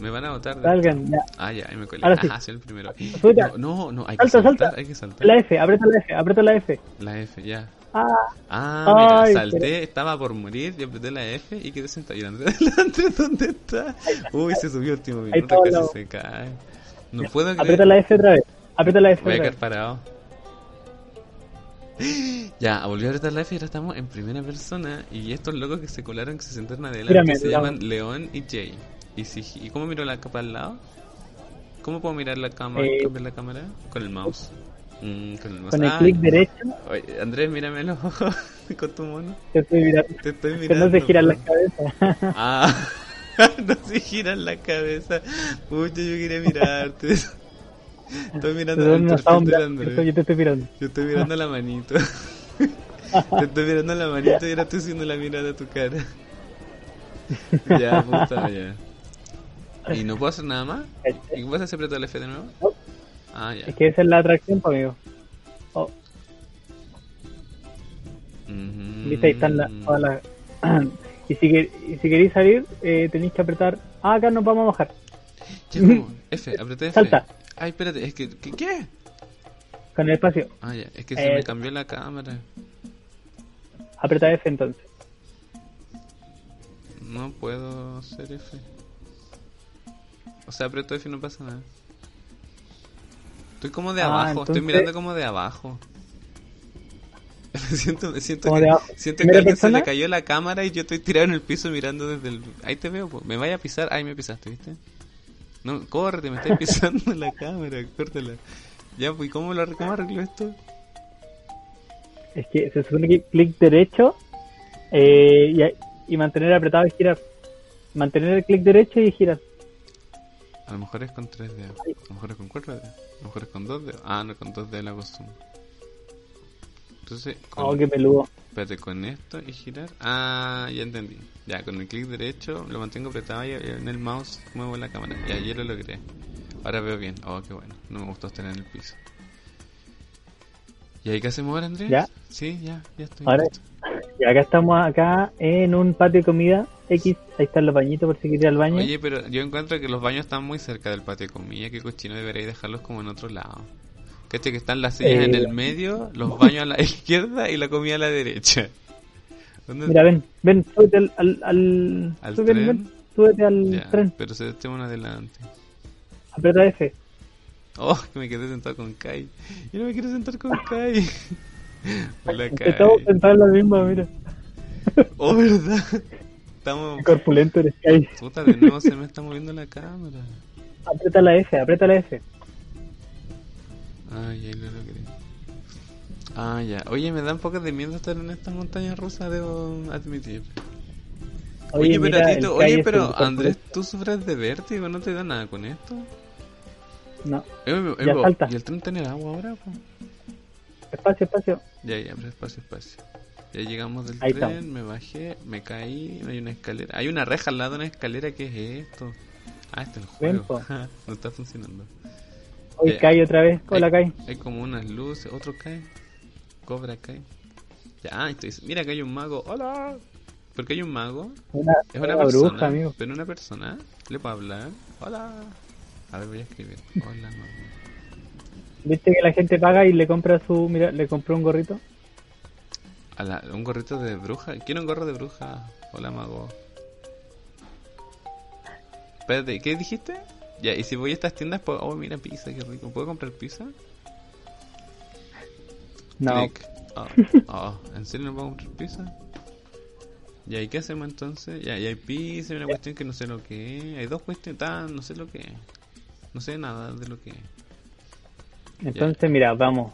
Me van a votar. Salgan, ya. Ah, ya, ahí me colé. Ahora sí. Ajá, soy el primero. Suelta. No, no, no, hay que Salta, saltar, salta. hay que saltar. La F, aprieta la F, aprieta la F. La F, ya. Ah, Ah, mira, salté, pero- estaba por morir, yo apreté la F y quedé sentado. Y Andrés, ¿dónde está? Uy, se subió el último minuto, casi se cae. No puedo creer. aprieta la F otra vez. Aprieta la F Voy a quedar parado. Ya, volvió a apretar la F y ahora estamos en primera persona. Y estos locos que se colaron, que se sentaron adelante, Mírame, se llaman León y Jay. ¿Y, si, ¿Y cómo miro la capa al lado? ¿Cómo puedo mirar la cámara? Eh, ¿Cambiar la cámara? Con el mouse. Mm, con el mouse. Con el Ah, clic derecho, oye, Andrés, mírame los ojos con tu mono. te estoy mirando. Te estoy mirando. no se giran las cabezas. Ah, no se giran la cabeza. Pucha, yo quería mirarte. Estoy mirando el perfil Andrés. Yo te estoy mirando. Yo estoy mirando la manito. Te estoy mirando la manito y ahora estoy haciendo la mirada a tu cara. Ya, puta, ya. ¿Y no puedo hacer nada más? ¿Y pasa si aprieto el F de nuevo? No. Ah, ya. Es que esa es la atracción, pues, amigo. Oh, viste, ahí están las todas las... y, si y si queréis salir, eh, tenéis que apretar... Ah, acá nos vamos a bajar. F, apreté F. Salta. Ay, espérate, es que... ¿Qué? qué? Con el espacio. Ah, ya, es que se me Eh. cambió la cámara. Aprieta F entonces. No puedo hacer F. O sea, aprieto F y no pasa nada. Estoy como de Ah, abajo, estoy mirando como de abajo. Me siento, me siento que, siento que a ¿Primera alguien se le cayó la cámara y yo estoy tirado en el piso mirando desde el... Ahí te veo, po. me vaya a pisar. Ahí me pisaste, ¿viste? No, córrete, me estás pisando la cámara, córtala. Ya, pues, ¿y ¿cómo, lo, cómo arreglo esto? Es que se supone que clic derecho eh, y, y mantener apretado y girar. Mantener el clic derecho y girar. A lo mejor es con 3 dedos, a lo mejor es con 4 dedos, a lo mejor es con 2 dedos. Ah, no, con 2 dedos la zoom. Entonces, con, Oh, qué peludo. espérate, con esto y girar. Ah, ya entendí. Ya, con el clic derecho lo mantengo apretado y en el mouse muevo la cámara. Ya, ya lo logré. Ahora veo bien. Oh, qué bueno. No me gustó estar en el piso. ¿Y ahí qué hacemos ahora, Andrés? ¿Ya? Sí, ya, ya estoy. Ahora, listo. Y acá estamos acá en un patio de comida X. Ahí están los bañitos por si quieres ir al baño. Oye, pero yo encuentro que los baños están muy cerca del patio de comida. Que cochino debería dejarlos como en otro lado. Caché que están las sillas Eh. en el medio, los baños a la izquierda y la comida a la derecha. ¿Dónde- Mira, ven, ven, súbete al... al, al, ¿Al súbete, tren? ven, súbete al Ya, tren. pero se estemos adelante. Aprieta F. Oh, que me quedé sentado con Kai. Yo no me quiero sentar con Kai. Estamos sentados en la misma, mira. Oh, ¿verdad? Estamos... Corpulento eres, Kai. Puta, de nuevo se me está moviendo la cámara. Aprieta la F, aprieta la F. Ay, ahí lo logré. Ah, ya. Oye, me da un poco de miedo estar en esta montaña rusa, debo admitir. Oye, pero, mira, a ti el tú- Kai oye, pero Andrés, ¿tú sufres de vértigo? ¿No te da nada con esto? No, Eh, eh, Ya salta. ¿Y el tren tiene agua ahora? po? Espacio, espacio. Ya, ya, pero espacio, espacio. Ya llegamos del Ahí tren, estamos. me bajé, me caí, hay una escalera. Hay una reja al lado de una escalera, ¿qué es esto? Ah, este es el juego. no está funcionando. Hoy. Kai otra vez. Hola, Kai. hay como unas luces, otro cae. Cobra cae. Ya, ah, estoy, mira que hay un mago. ¡Hola! ¿Por qué hay un mago? Una, Es una una persona. bruja, amigo. Pero una persona. ¿Le puedo hablar? ¡Hola! A ver, voy a escribir. Hola, mago. ¿Viste que la gente paga y le compra su... Mira, le compró un gorrito? A la- un gorrito de bruja. Quiero un gorro de bruja. Hola, mago. Espérate, ¿qué dijiste? Ya, y si voy a estas tiendas, puedo... oh, mira, pizza, qué rico. ¿Puedo comprar pizza? No. Oh, oh, ¿en serio no puedo comprar pizza? Ya, ¿y qué hacemos entonces? Ya, y hay pizza, hay una cuestión que no sé lo que es. Hay dos cuestiones, tan, no sé lo que es. No sé nada de lo que es. Entonces, mira, vamos.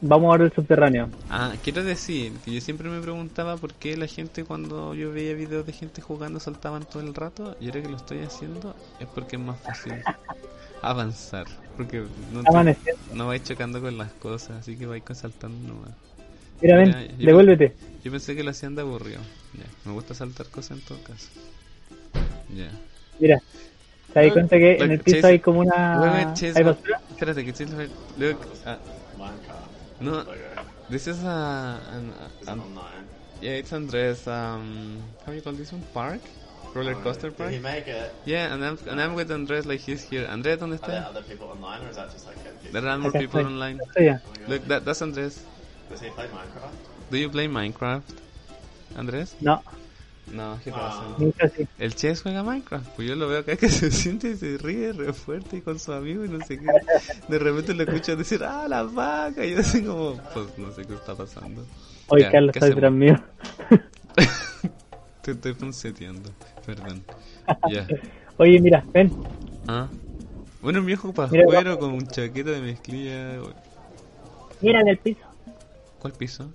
Vamos ahora al subterráneo. Ah, quiero decir que yo siempre me preguntaba por qué la gente cuando yo veía videos de gente jugando saltaban todo el rato y ahora que lo estoy haciendo es porque es más fácil avanzar. Porque no, te- no vais chocando con las cosas, así que vais saltando nomás. Mira, ven, yo- devuélvete. Yo pensé que lo hacían de aburrido. Ya, me gusta saltar cosas en todo caso. Ya. Mira. ¿Te das cuenta que en el piso hay como una... ¿Hay basura? Espérate, que Chase lo- look, no, this is a, an, an, yeah, it's Andres, um, how you call this one? Park? Roller coaster Did park? he make it? Yeah, and I'm, and I'm with Andres, like he's here. Andres, ¿dónde Are there está? other people online, or is that just like a There are more people online. Estoy ya. Look, that, that's Andres. Does he play Minecraft? Do you play Minecraft? Andres? No, No, he doesn't. nunca sí. El Chess juega Minecraft, pues yo lo veo acá que se siente y se ríe re fuerte y con su amigo y no sé qué. De repente lo escucho decir, ah, la vaca, y yo así como, pues no sé qué está pasando. Hoy Ya, Carlos ¿qué está detrás mío. Te estoy ponceteando, perdón. Ya. Oye, mira, ven. Ah. Bueno, un viejo Mira, pascuero con un chaqueta de mezclilla. Mira en el piso. ¿Cuál piso?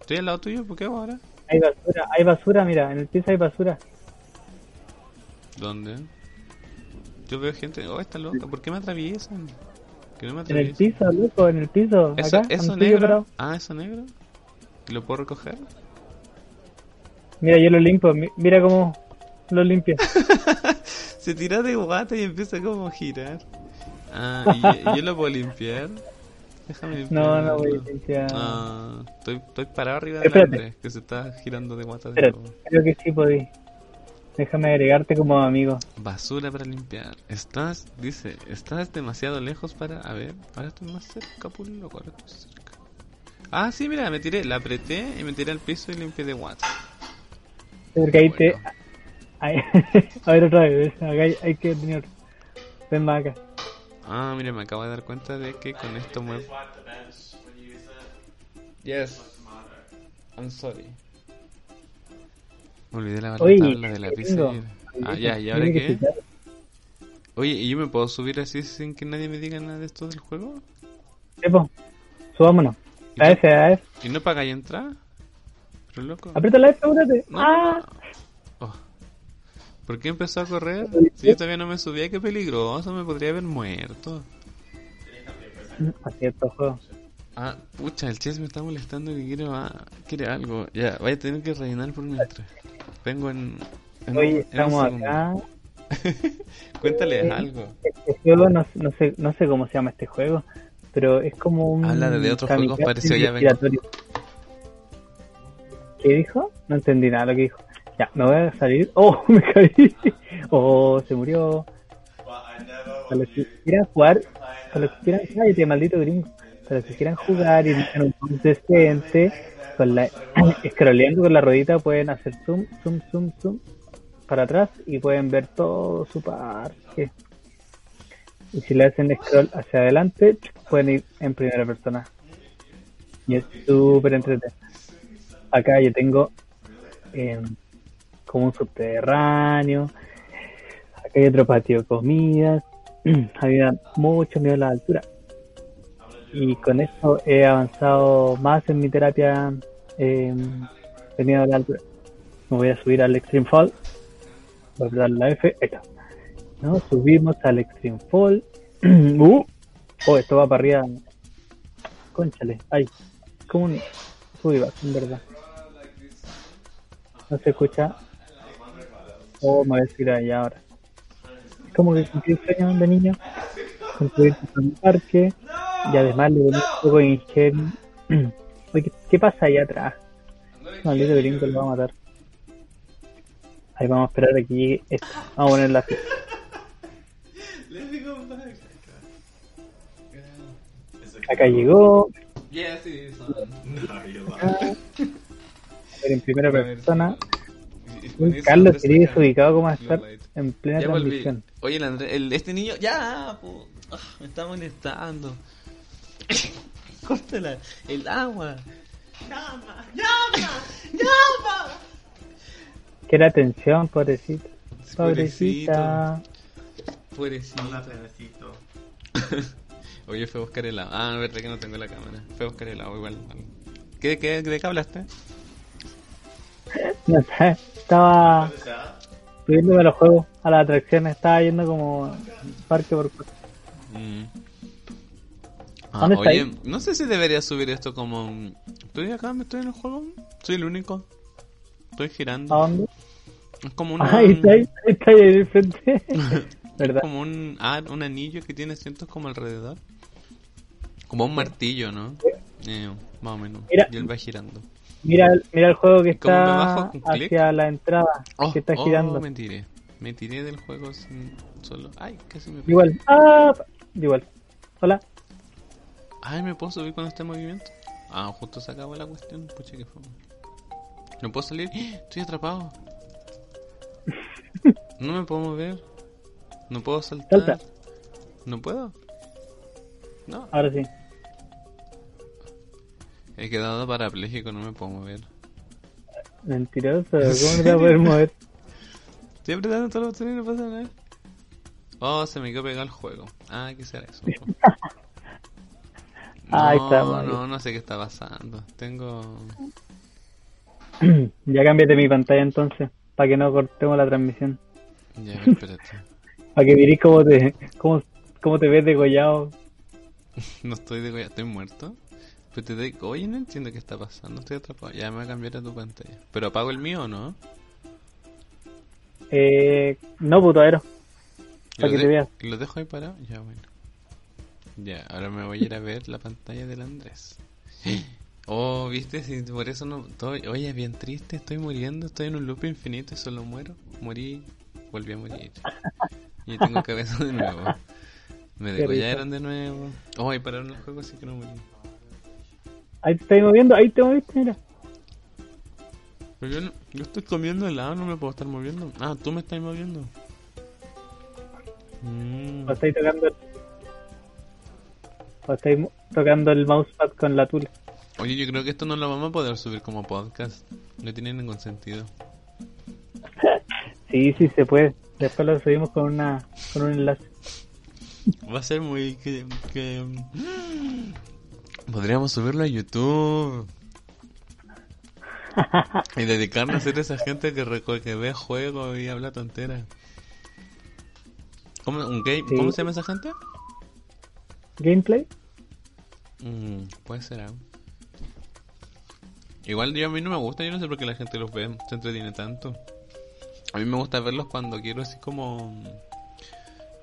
Estoy al lado tuyo, ¿por qué hago ahora? Hay basura, hay basura, mira, en el piso hay basura. ¿Dónde? Yo veo gente, oh, está loca, ¿por qué me atraviesan? Que no me En el piso, loco, en el piso. ¿Eso, acá, eso negro? Ah, eso negro. ¿Y lo puedo recoger? Mira, yo lo limpio, mi- mira cómo lo limpio. Se tira de guata y empieza como a girar. Ah, ¿y, y yo lo puedo limpiar? Déjame. No, no voy a limpiar. Ah, estoy, estoy parado arriba del Espérate. Andrés, que se está girando de guata de creo que sí podí. Déjame agregarte como amigo. Basura para limpiar. Estás, dice, estás demasiado lejos para... A ver, ahora estoy más cerca, loco, ahora estoy cerca. Ah, sí, mira, me tiré, la apreté y me tiré al piso y limpié de guata. Porque ahí te... Bueno. a ver otra vez, acá hay, hay que tener... Ven más acá. Ah, mira, me acabo de dar cuenta de que con esto muevo... Yes. I'm sorry. Me olvidé la Oye, tabla de la ¿qué pizza. Ah, ya, ¿y ahora qué? Oye, ¿y yo me puedo subir así sin que nadie me diga nada de esto del juego? Sí, po. Subámonos. ¿Y A F, a F. ¿Y no pagáis entrar? Pero loco. Aprieta la F, apúrate. No, ¡Ah! ¿Por qué empezó a correr? Si yo todavía no me subía, qué peligroso, me podría haber muerto. Acierto, juego. Ah, pucha, el chess me está molestando que quiere, ah, quiere algo. Ya, vaya a tener que rellenar por mientras. Vengo en. en Oye, en estamos acá. Cuéntale Eh, algo. Este juego, no, no sé, no sé cómo se llama este juego, pero es como un. Habla de otros juegos parecidos, ya vengo. ¿Qué dijo? No entendí nada lo que dijo. Ya, me voy a salir. ¡Oh! Me caí. ¡Oh! Se murió. Para los que quieran jugar, para los que quieran. ¡Cállate, maldito gringo! Para los que quieran jugar y tengan un mouse decente, con la, scrolleando con la ruedita pueden hacer zoom, zoom, zoom, zoom para atrás y pueden ver todo su parque. Y si le hacen scroll hacia adelante, pueden ir en primera persona. Y es súper entretenido. Acá yo tengo eh, como un subterráneo. Acá hay otro patio de comidas. Había mucho miedo a la altura. Y con eso he avanzado más en mi terapia eh, de miedo a la altura. Me voy a subir al Extreme Fall. Voy a dar la F. Ahí. ¿No? Subimos al Extreme Fall. uh, oh, esto va para arriba. Conchale. Ay. Como un sub y baja, en verdad. No se escucha. Oh, me voy a subir allá ahora. Es como que cumplí el sueño de niño. Construir un parque. Y además le ponía un poco de ingenio. Oye, ¿qué, qué pasa allá atrás? Maldito gringo lo va a matar. Ahí vamos a esperar a que llegue esto. Vamos a poner la ficha. Acá llegó. Yes, it is on. No, acá. lying. A ver, en primera persona. Uy, Carlos, quería desubicado cómo los estar en plena Ya volví. transmisión. Oye, el Andrés, el, este niño, ya, po, ah, me está molestando. Córtala, el agua. Llama, llama, llama. Que era atención, pobrecita. Pobrecito. Pobrecita. Pobrecito. Hola. Oye, fue a buscar el agua. Ah, verdad que no tengo la cámara. Fue a buscar el agua igual. ¿Qué, qué, ¿De qué hablaste? No sé, estaba subiéndome a los juegos, a las atracciones. Estaba yendo como parque por parque. Mm. Ah, ¿Dónde está oye, ahí? no sé si debería subir esto como... un- Estoy acá, me estoy en el juego. Soy el único. Estoy girando. ¿A dónde? Es como una... Ah, ahí está, ahí está ahí en el frente. Es ¿Verdad? como un, ah, un anillo que tiene cientos como alrededor. Como un martillo, ¿no? Eh, más o menos. Mira. Y él va girando. Mira, mira el juego que ¿Cómo me está hacia la entrada, Oh, que está oh, girando. me tiré. Me tiré del juego sin solo. Ay, casi me. Igual. Ah, igual. Hola. Ay, ¿me puedo subir con este movimiento? Ah, justo se acabó la cuestión. Pucha, que fue. No puedo salir. ¡Ah! Estoy atrapado. No me puedo mover. No puedo saltar. Salta. No puedo. No. Ahora sí. He quedado parapléjico, no me puedo mover. Mentiroso. ¿Cómo te vas a poder mover? Estoy apretando todos los botones y no pasa nada. Oh, se me quedó pegado el juego. Ah, ¿qué será eso? No, está, no, no sé qué está pasando. Tengo... ya cámbiate mi pantalla entonces. Para que no cortemos la transmisión. Ya, espérate. Para que miréis cómo te, cómo, cómo te ves degollado. No estoy de estoy muerto. Pero te doy... Oye, no entiendo qué está pasando. Estoy atrapado. Ya me voy a cambiar a tu pantalla. ¿Pero apago el mío o no? Eh, no, puto aero. ¿Y Para lo que te de- veas. ¿Lo dejo ahí parado? Ya, bueno. Ya, ahora me voy a ir a ver la pantalla del Andrés. Oh, viste, si por eso no estoy, oye, bien triste, estoy muriendo, estoy en un loop infinito y solo muero, morí, volví a morir. Y tengo cabeza de nuevo. Me degollaron de nuevo. Oh, y pararon el juego así que no morí. Ahí te estás moviendo, ahí te moviste, mira. Pero yo, no- yo estoy comiendo helado, no me puedo estar moviendo. Ah, tú me estás moviendo. Mm. O estáis tocando el... O estáis tocando el mousepad con la tula. Oye, yo creo que esto no lo vamos a poder subir como podcast. No tiene ningún sentido. Sí, sí se puede. Después lo subimos con una con un enlace. Va a ser muy que, que podríamos subirlo a YouTube y dedicarnos a ser esa gente que reco- que ve juegos y habla tonteras. ¿Cómo, un Sí. ¿Cómo se llama esa gente? Gameplay. Mm, puede ser algo. Igual yo a mí no me gusta, yo no sé por qué la gente los ve, se entretiene tanto. A mí me gusta verlos cuando quiero así como...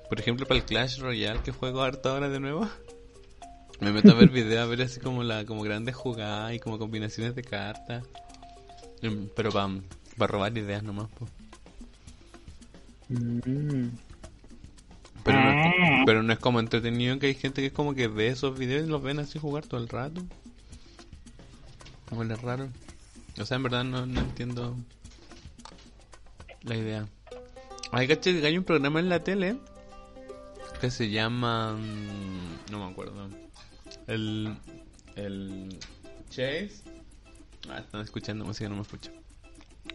Por ejemplo, para el Clash Royale que juego harta ahora de nuevo. Me meto a ver videos, a ver así como la como grandes jugadas y como combinaciones de cartas. Mm, Pero para robar ideas nomás. po. Mm. Pero no, es, pero no es como entretenido que hay gente que es como que ve esos videos y los ven así jugar todo el rato. Como es raro. O sea, en verdad no, no entiendo la idea. Hay hay un programa en la tele que se llama... mm, No me acuerdo. El... El... Chase. Ah, están escuchando música, no me escucho.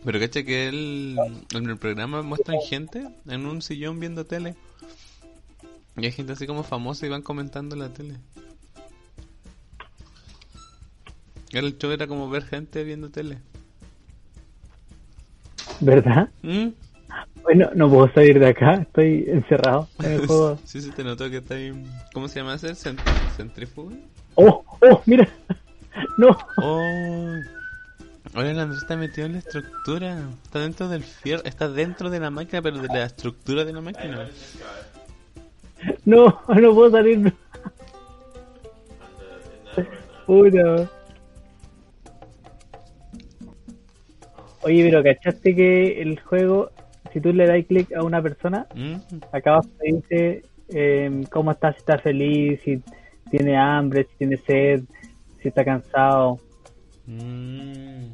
Pero caché que él, en el programa muestran gente en un sillón viendo tele. Y hay gente así como famosa y van comentando la tele. El show era como ver gente viendo tele. ¿Verdad? ¿Mm? Bueno, no puedo salir de acá, estoy encerrado en el juego. Sí, sí, te noto que está ahí. ¿Cómo se llama ese? Cent- ¿Centrífugo? ¡Oh! ¡Oh! ¡Mira! ¡No! Oh. Oye, el está metido en la estructura. Está dentro del fierro. Está dentro de la máquina, pero de la estructura de la máquina. ¡No! ¡No puedo salir! Puta. Oye, pero ¿cachaste que el juego, si tú le das clic a una persona, ¿Mm? acá abajo te dice eh, cómo está, si está feliz, si tiene hambre, si tiene sed, si está cansado. Mm.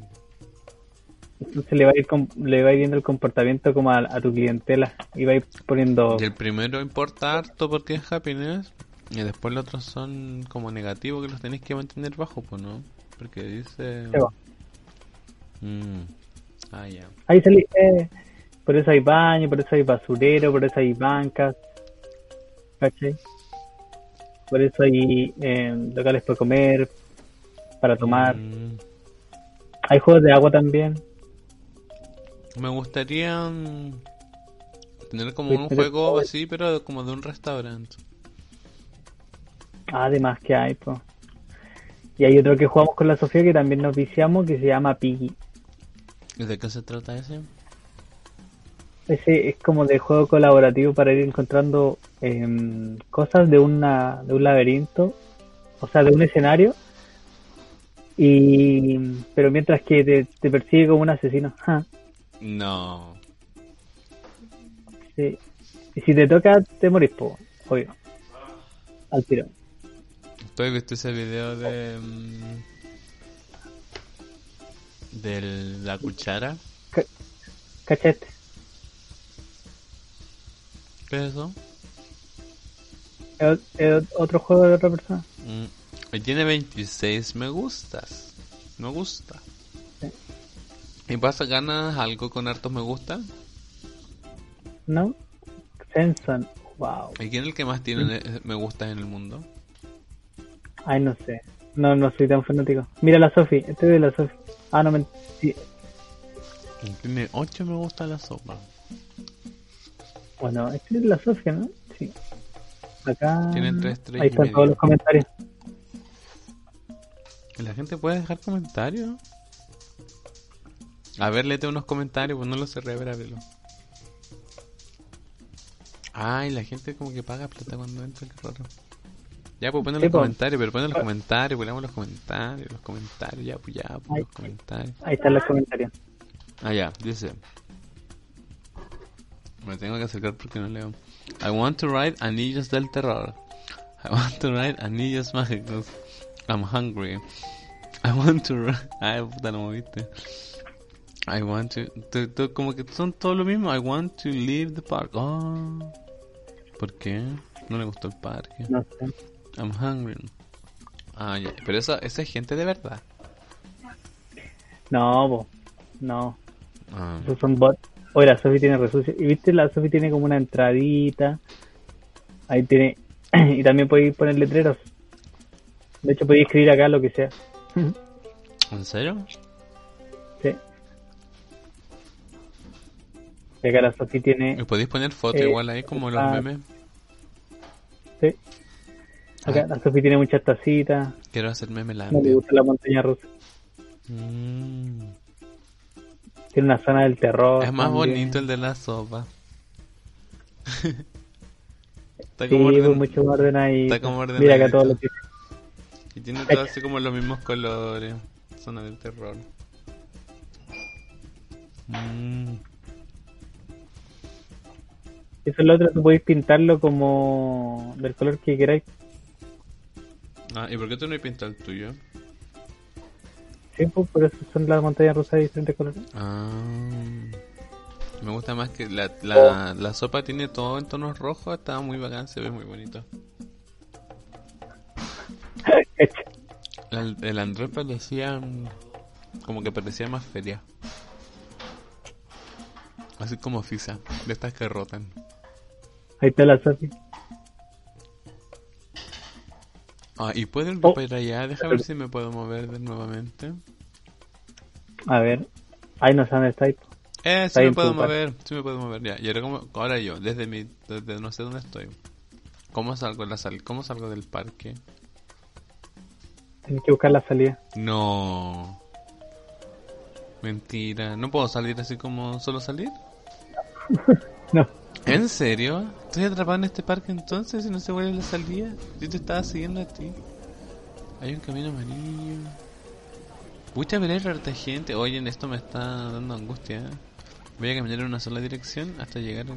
Entonces le va a ir, le va a ir viendo el comportamiento como a, a tu clientela y va a ir poniendo... Y el primero importa harto porque es happiness. Y después los otros son como negativos que los tenéis que mantener bajo, pues no. Porque dice. Sí. Mm. Ah, ya. Ahí se por eso hay baño, por eso hay basurero, por eso hay bancas, ¿cachai? Por eso hay eh, locales para comer, para tomar. Mm. Hay juegos de agua también. Me gustaría mm, tener como Sí, un juego así, pero como de un restaurante. Además que hay, pues. Y hay otro que jugamos con la Sofía que también nos viciamos que se llama Piggy. ¿Y de qué se trata ese? Ese es como de juego colaborativo para ir encontrando em, cosas de una de un laberinto, o sea, de un escenario. Y pero mientras que te, te persigue como un asesino. Ja, No. sí. Y si te toca, te morís, po, obvio. Al tiro. ¿Tú has visto ese video de. mm, de la cuchara? ¿Cachaste? ¿Qué es eso? Es, es otro juego de otra persona. Mm, y tiene 26 me gustas. Me gusta. Sí. ¿Y pasa ganas algo con hartos me gusta? ¿No? Senson. Wow. ¿Y quién es el que más tiene eh, me gustas en el mundo? Ay, no sé. No, no soy tan fanático. Mira la Sofi. Este es de la Sofi. Ah, no, men- sí. Tiene 8 me gusta la sopa. Bueno, este es la Sofía, ¿no? Sí. Acá. Tienen tres estrellas Ahí están todos los comentarios. ¿Y la gente puede dejar comentarios? A ver, léete unos comentarios, pues no los cerré, a ver, ábrelo. Ay, la gente como que paga plata cuando entra, qué raro. Ya, pues ponen los po. comentarios, pero ponen los comentarios, ponemos los comentarios, los comentarios, ya, pues ya, pues los comentarios. Ahí están los comentarios. Ah, ya, dice. Me tengo que acercar porque no leo. I want to ride Anillos del Terror. I want to ride Anillos Mágicos. I'm hungry. I want to ride... Ay, puta, no me viste. I want to... to- to- como que son todo lo mismo. I want to leave the park. Oh. ¿Por qué? No le gustó el parque. No sé. I'm hungry. Ah, ya. Pero esa, esa es gente de verdad. No, po. No. Ah. Esos son bots. Oye, la Sofi tiene resucio. Y viste, la Sofi tiene como una entradita. Ahí tiene. y también podéis poner letreros. De hecho, podéis escribir acá lo que sea. ¿En serio? sí. Y acá la Sofi tiene. ¿Y podéis poner foto Eh, igual ahí como los ah. memes? Sí. Acá Ah. la Sofi tiene muchas tacitas. Quiero hacer No le gusta la montaña rusa. Mm. Tiene una zona del terror. Es más también. bonito el de la sopa. Está como orden- mucho más ordenadito. está como Mira acá todo lo que Y tiene todo así como los mismos colores. Zona del terror. Mm. Eso es lo otro, tú podéis pintarlo como del color que queráis. Ah, ¿y por qué tú no has pintado el tuyo? Sí, pues, por eso son las montañas rusas de diferentes colores. Ah. Me gusta más que la, la, la sopa tiene todo en tonos rojos. Está muy bacán, se ve muy bonito. El, el Andrés parecía mm, como que parecía más feria. Así como Fisa, de estas que rotan. Ahí está la Sofi. Ah, y pueden Oh. ir allá, deja ver si me puedo mover de nuevamente. A ver. Ahí no dónde está. ahí. Eh, sí me puedo mover, sí me puedo mover ya. Y ahora, como, ahora yo, desde mi, desde no sé dónde estoy. ¿Cómo salgo, la sal, ¿Cómo salgo del parque? Tienes que buscar la salida. No. Mentira, ¿no puedo salir así como solo salir? No. ¿En serio? ¿Estoy atrapado en este parque entonces y no se vuelve la salida? Yo te estaba siguiendo a ti. Hay un camino amarillo. Pucha, pero hay harta gente. Oye, esto me está dando angustia. Voy a caminar en una sola dirección hasta llegar al...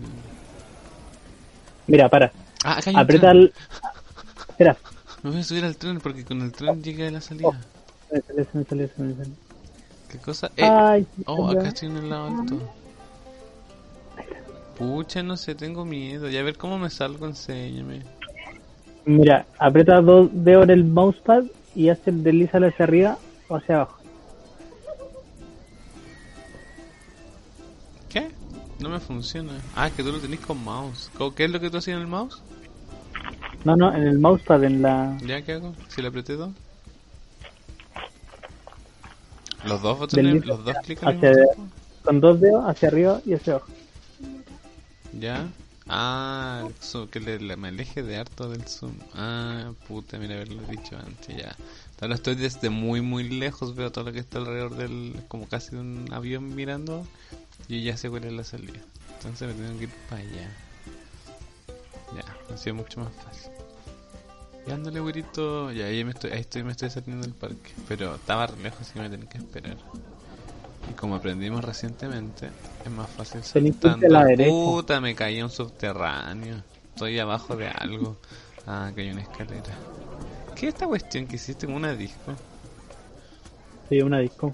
Mira, para. Ah, acá hay un Aprieta tren. el. Espera. Me voy a subir al tren porque con el tren llegué a la salida. Se me sale, me sale, me sale. ¿Qué cosa? Eh, Ay, oh, acá estoy en el lado alto. Pucha, no sé, tengo miedo. Ya a ver cómo me salgo, enséñame. Mira, aprieta dos dedos en el mousepad y hace el deslizalo hacia arriba o hacia abajo. ¿Qué? No me funciona. Ah, que tú lo tenés con mouse. ¿Cómo- ¿Qué es lo que tú hacías en el mouse? No, no, en el mousepad, en la. ¿Ya qué hago? Si le apreté dos. Los dos botones, los dos clics al hacia- mismo tiempo. Con dos dedos hacia arriba y hacia abajo. ¿Ya? Ah, zoom, que le, le- me aleje de harto del zoom. Ah, puta, mira haberlo dicho antes, ya. Ahora estoy desde muy, muy lejos, veo todo lo que está alrededor del, como casi de un avión mirando, y ya sé cuál es la salida. Entonces me tengo que ir para allá. Ya, ha sido mucho más fácil. Y ándale, güerito. Ya, ahí me estoy, ahí estoy, me estoy saliendo del parque. Pero estaba re lejos, así que me tenía que esperar. Y como aprendimos recientemente, es más fácil saltando. la. Puta, me caí en un subterráneo. Estoy abajo de algo. Ah, que hay una escalera. ¿Qué es esta cuestión que hiciste con una disco? Sí, una disco.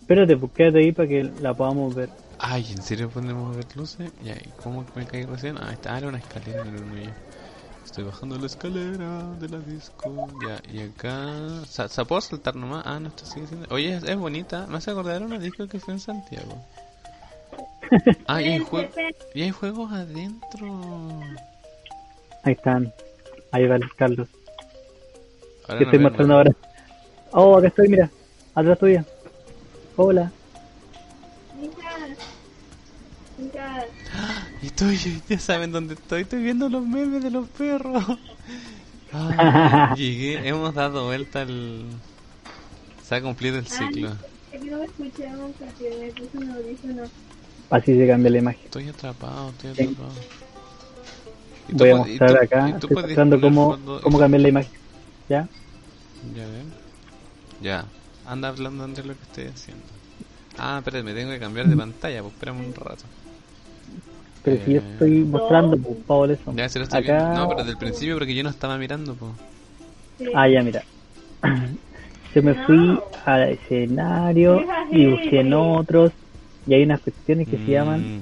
Espérate, pues quédate ahí para que la podamos ver. Ay, ¿en serio podemos ver luces? ¿y cómo me caí recién? Ah, está, era una escalera, era un hoyo. Estoy bajando la escalera de la disco. Ya, y acá. ¿Se, se puedo saltar nomás? Ah, no, esto sigue siendo. Oye, es, es bonita. Me hace acordar una disco que fue en Santiago. Ah, y hay, jue- y hay juegos adentro. Ahí están. Ahí va el Carlos. Ahora Te no estoy veo mostrando ahora. Oh, acá estoy, mira. Atrás tuya. Hola. Mira. Mira. Y estoy, ya saben dónde estoy. Estoy viendo los memes de los perros. Llegué, hemos dado vuelta al. Se ha cumplido el ciclo. Así se cambia la imagen. Estoy atrapado, estoy atrapado. Y tú Voy a y mostrar tú- acá. y tú Estoy mostrando cómo, cambiar la imagen. ¿Ya? Ya ven. Ya. Anda hablando Andrés lo que estoy haciendo. Ah, espérate, me tengo que cambiar de pantalla, pues espérame un rato. Pero si yo Eh. estoy mostrando, pues, Pablo, eso. Ya, si lo estoy Acá... viendo. No, pero desde el principio porque yo no estaba mirando, pues. Ah, ya, mira. Yo me fui al escenario y busqué en otros. Y hay unas cuestiones que se llaman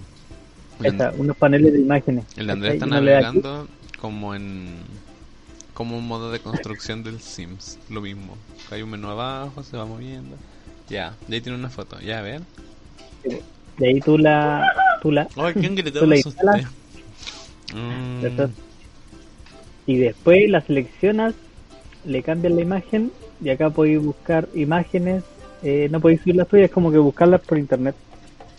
Mm. esa, unos paneles de imágenes. El Andrés está navegando como en como un modo de construcción del Sims, lo mismo. Hay un menú abajo, se va moviendo. Ya, ya ahí tiene una foto. Ya, a ver. Y ahí tú la. Tú la Ay, ¿quién? Tú la instalas. Mm, y después la seleccionas, le cambias la imagen. Y acá podéis buscar imágenes. Eh, no podéis subir las tuyas, es como que buscarlas por internet.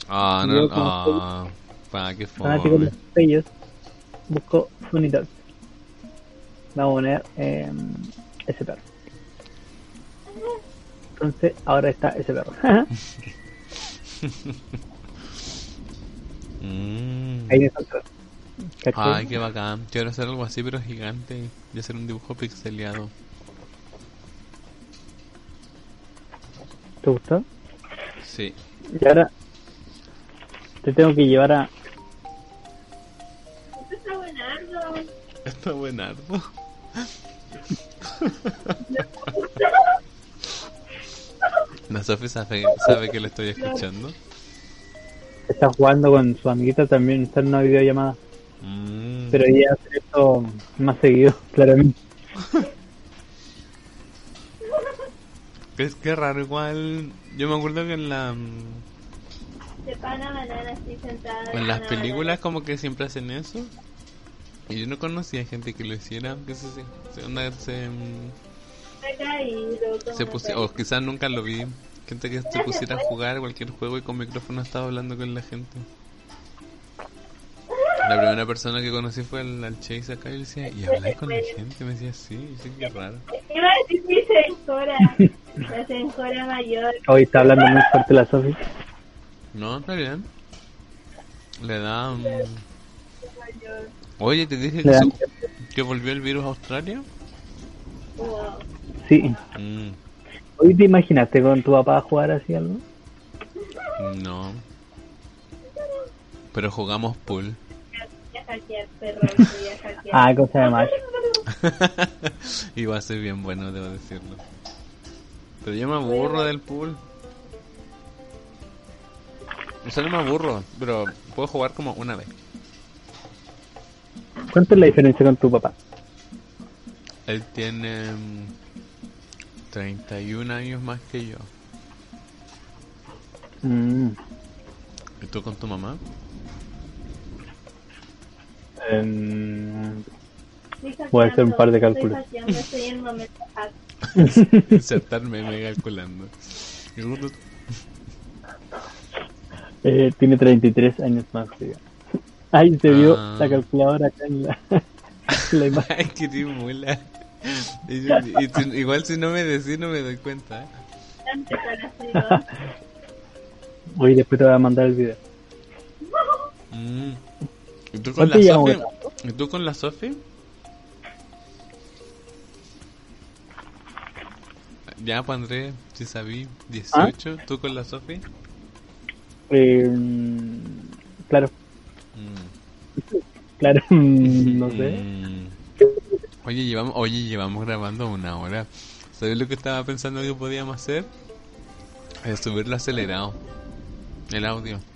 Ah, no, ah, pa, qué Fanático de los sellos, busco Funny Dogs. vamos a poner eh, ese perro. Entonces, ahora está ese perro. Ahí. ¿Cachai? Ay, qué bacán. Quiero hacer algo así, pero gigante. Y hacer un dibujo pixeleado. ¿Te gustó? Sí. Y ahora te tengo que llevar a... Esto está buenardo. Está buenardo. La Sofi sabe, sabe que le estoy escuchando. Está jugando con su amiguita también, está en una videollamada. Mm. Pero ella hace esto más seguido, claramente. Es que raro, igual. Yo me acuerdo que en la. mm, Se pana banana así sentada. En las banana, películas como que siempre hacen eso. Y yo no conocía gente que lo hiciera, que se, se, onda, se, mm, caído. como se pusi- o quizás nunca lo vi. Gente que se pusiera a jugar cualquier juego y con micrófono estaba hablando con la gente. La primera persona que conocí fue al, al Chase acá y le decía, ¿y habláis con la gente? Me decía, sí, sí, qué raro. Iba a decir mi sencora. La sencora mayor. Hoy está hablando muy fuerte la Sofi. No, está bien. Le da... mayor. Oye, te dije que, su- que volvió el virus a Australia. Wow. Sí. Mm, ¿Hoy te imaginaste con tu papá jugar así algo? no. Pero jugamos pool. Ya hackear perro. Ya hackear. Ah, cosa de más. va a ser bien bueno, debo decirlo. Pero yo me aburro del pool. O sea, no me aburro, pero puedo jugar como una vez. ¿Cuánto es la diferencia con tu papá? Él tiene mm, 31 años más que yo. Mm, ¿Y tú con tu mamá? Estoy Voy a hacer un par de cálculos. Insertarme me calculando. Eh, tiene 33 años más que yo. Ahí se vio Ah. la calculadora acá en la, en la imagen. Ay, que te Y y igual si no me decís no me doy cuenta. ¿eh? Hoy después te voy a mandar el video. Mm. ¿Y tú con ¿Cuánto la Sofi? ¿Y tú con la Sofi? Ya, pues Andrés, si sabí, 18, ¿tú con la Sofi? Eh, claro, Mm. claro, no sé. Mm. Oye, llevamos, oye, llevamos grabando una hora. ¿Sabes lo que estaba pensando que podíamos hacer? Es subirlo acelerado. El audio.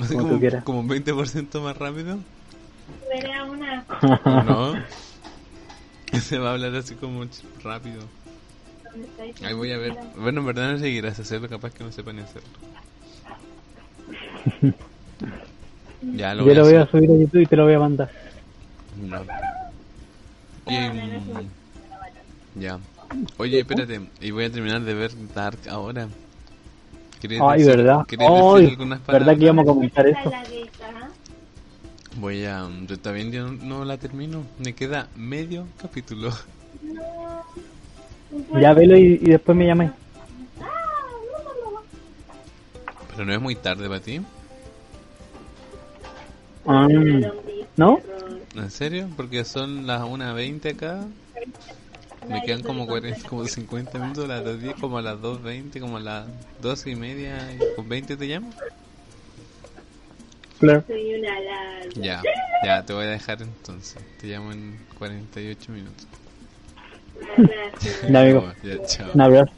Así Como como, como un 20% más rápido. Verá una. ¿O no? Se va a hablar así como rápido. Ahí voy a ver. Bueno, en verdad no seguirás a hacerlo, capaz que no sepa ni hacerlo. Ya lo Yo lo voy a subir a YouTube y te lo voy a mandar. No. Mm, ya. Oye, espérate, y voy a terminar de ver Dark ahora. ¿Quieres Ay, decir- ¿verdad? Ay, algunas ¿verdad palabras? que íbamos a comentar Esta eso? es la gayta, ¿ah? Voy a... Yo también yo no la termino. Me queda medio capítulo. Ya velo y, y después me llamáis. Pero no es muy tarde para ti. Ah, ¿No? ¿En serio? Porque son las 1.20 acá. Me quedan como 40, como 50 minutos, las 10, como a las 2.20, como a las 12 y media. y ¿Con 20 te llamo? Larga. Ya, ya, te voy a dejar entonces. Te llamo en 48 minutos. Gracias. Un abrazo.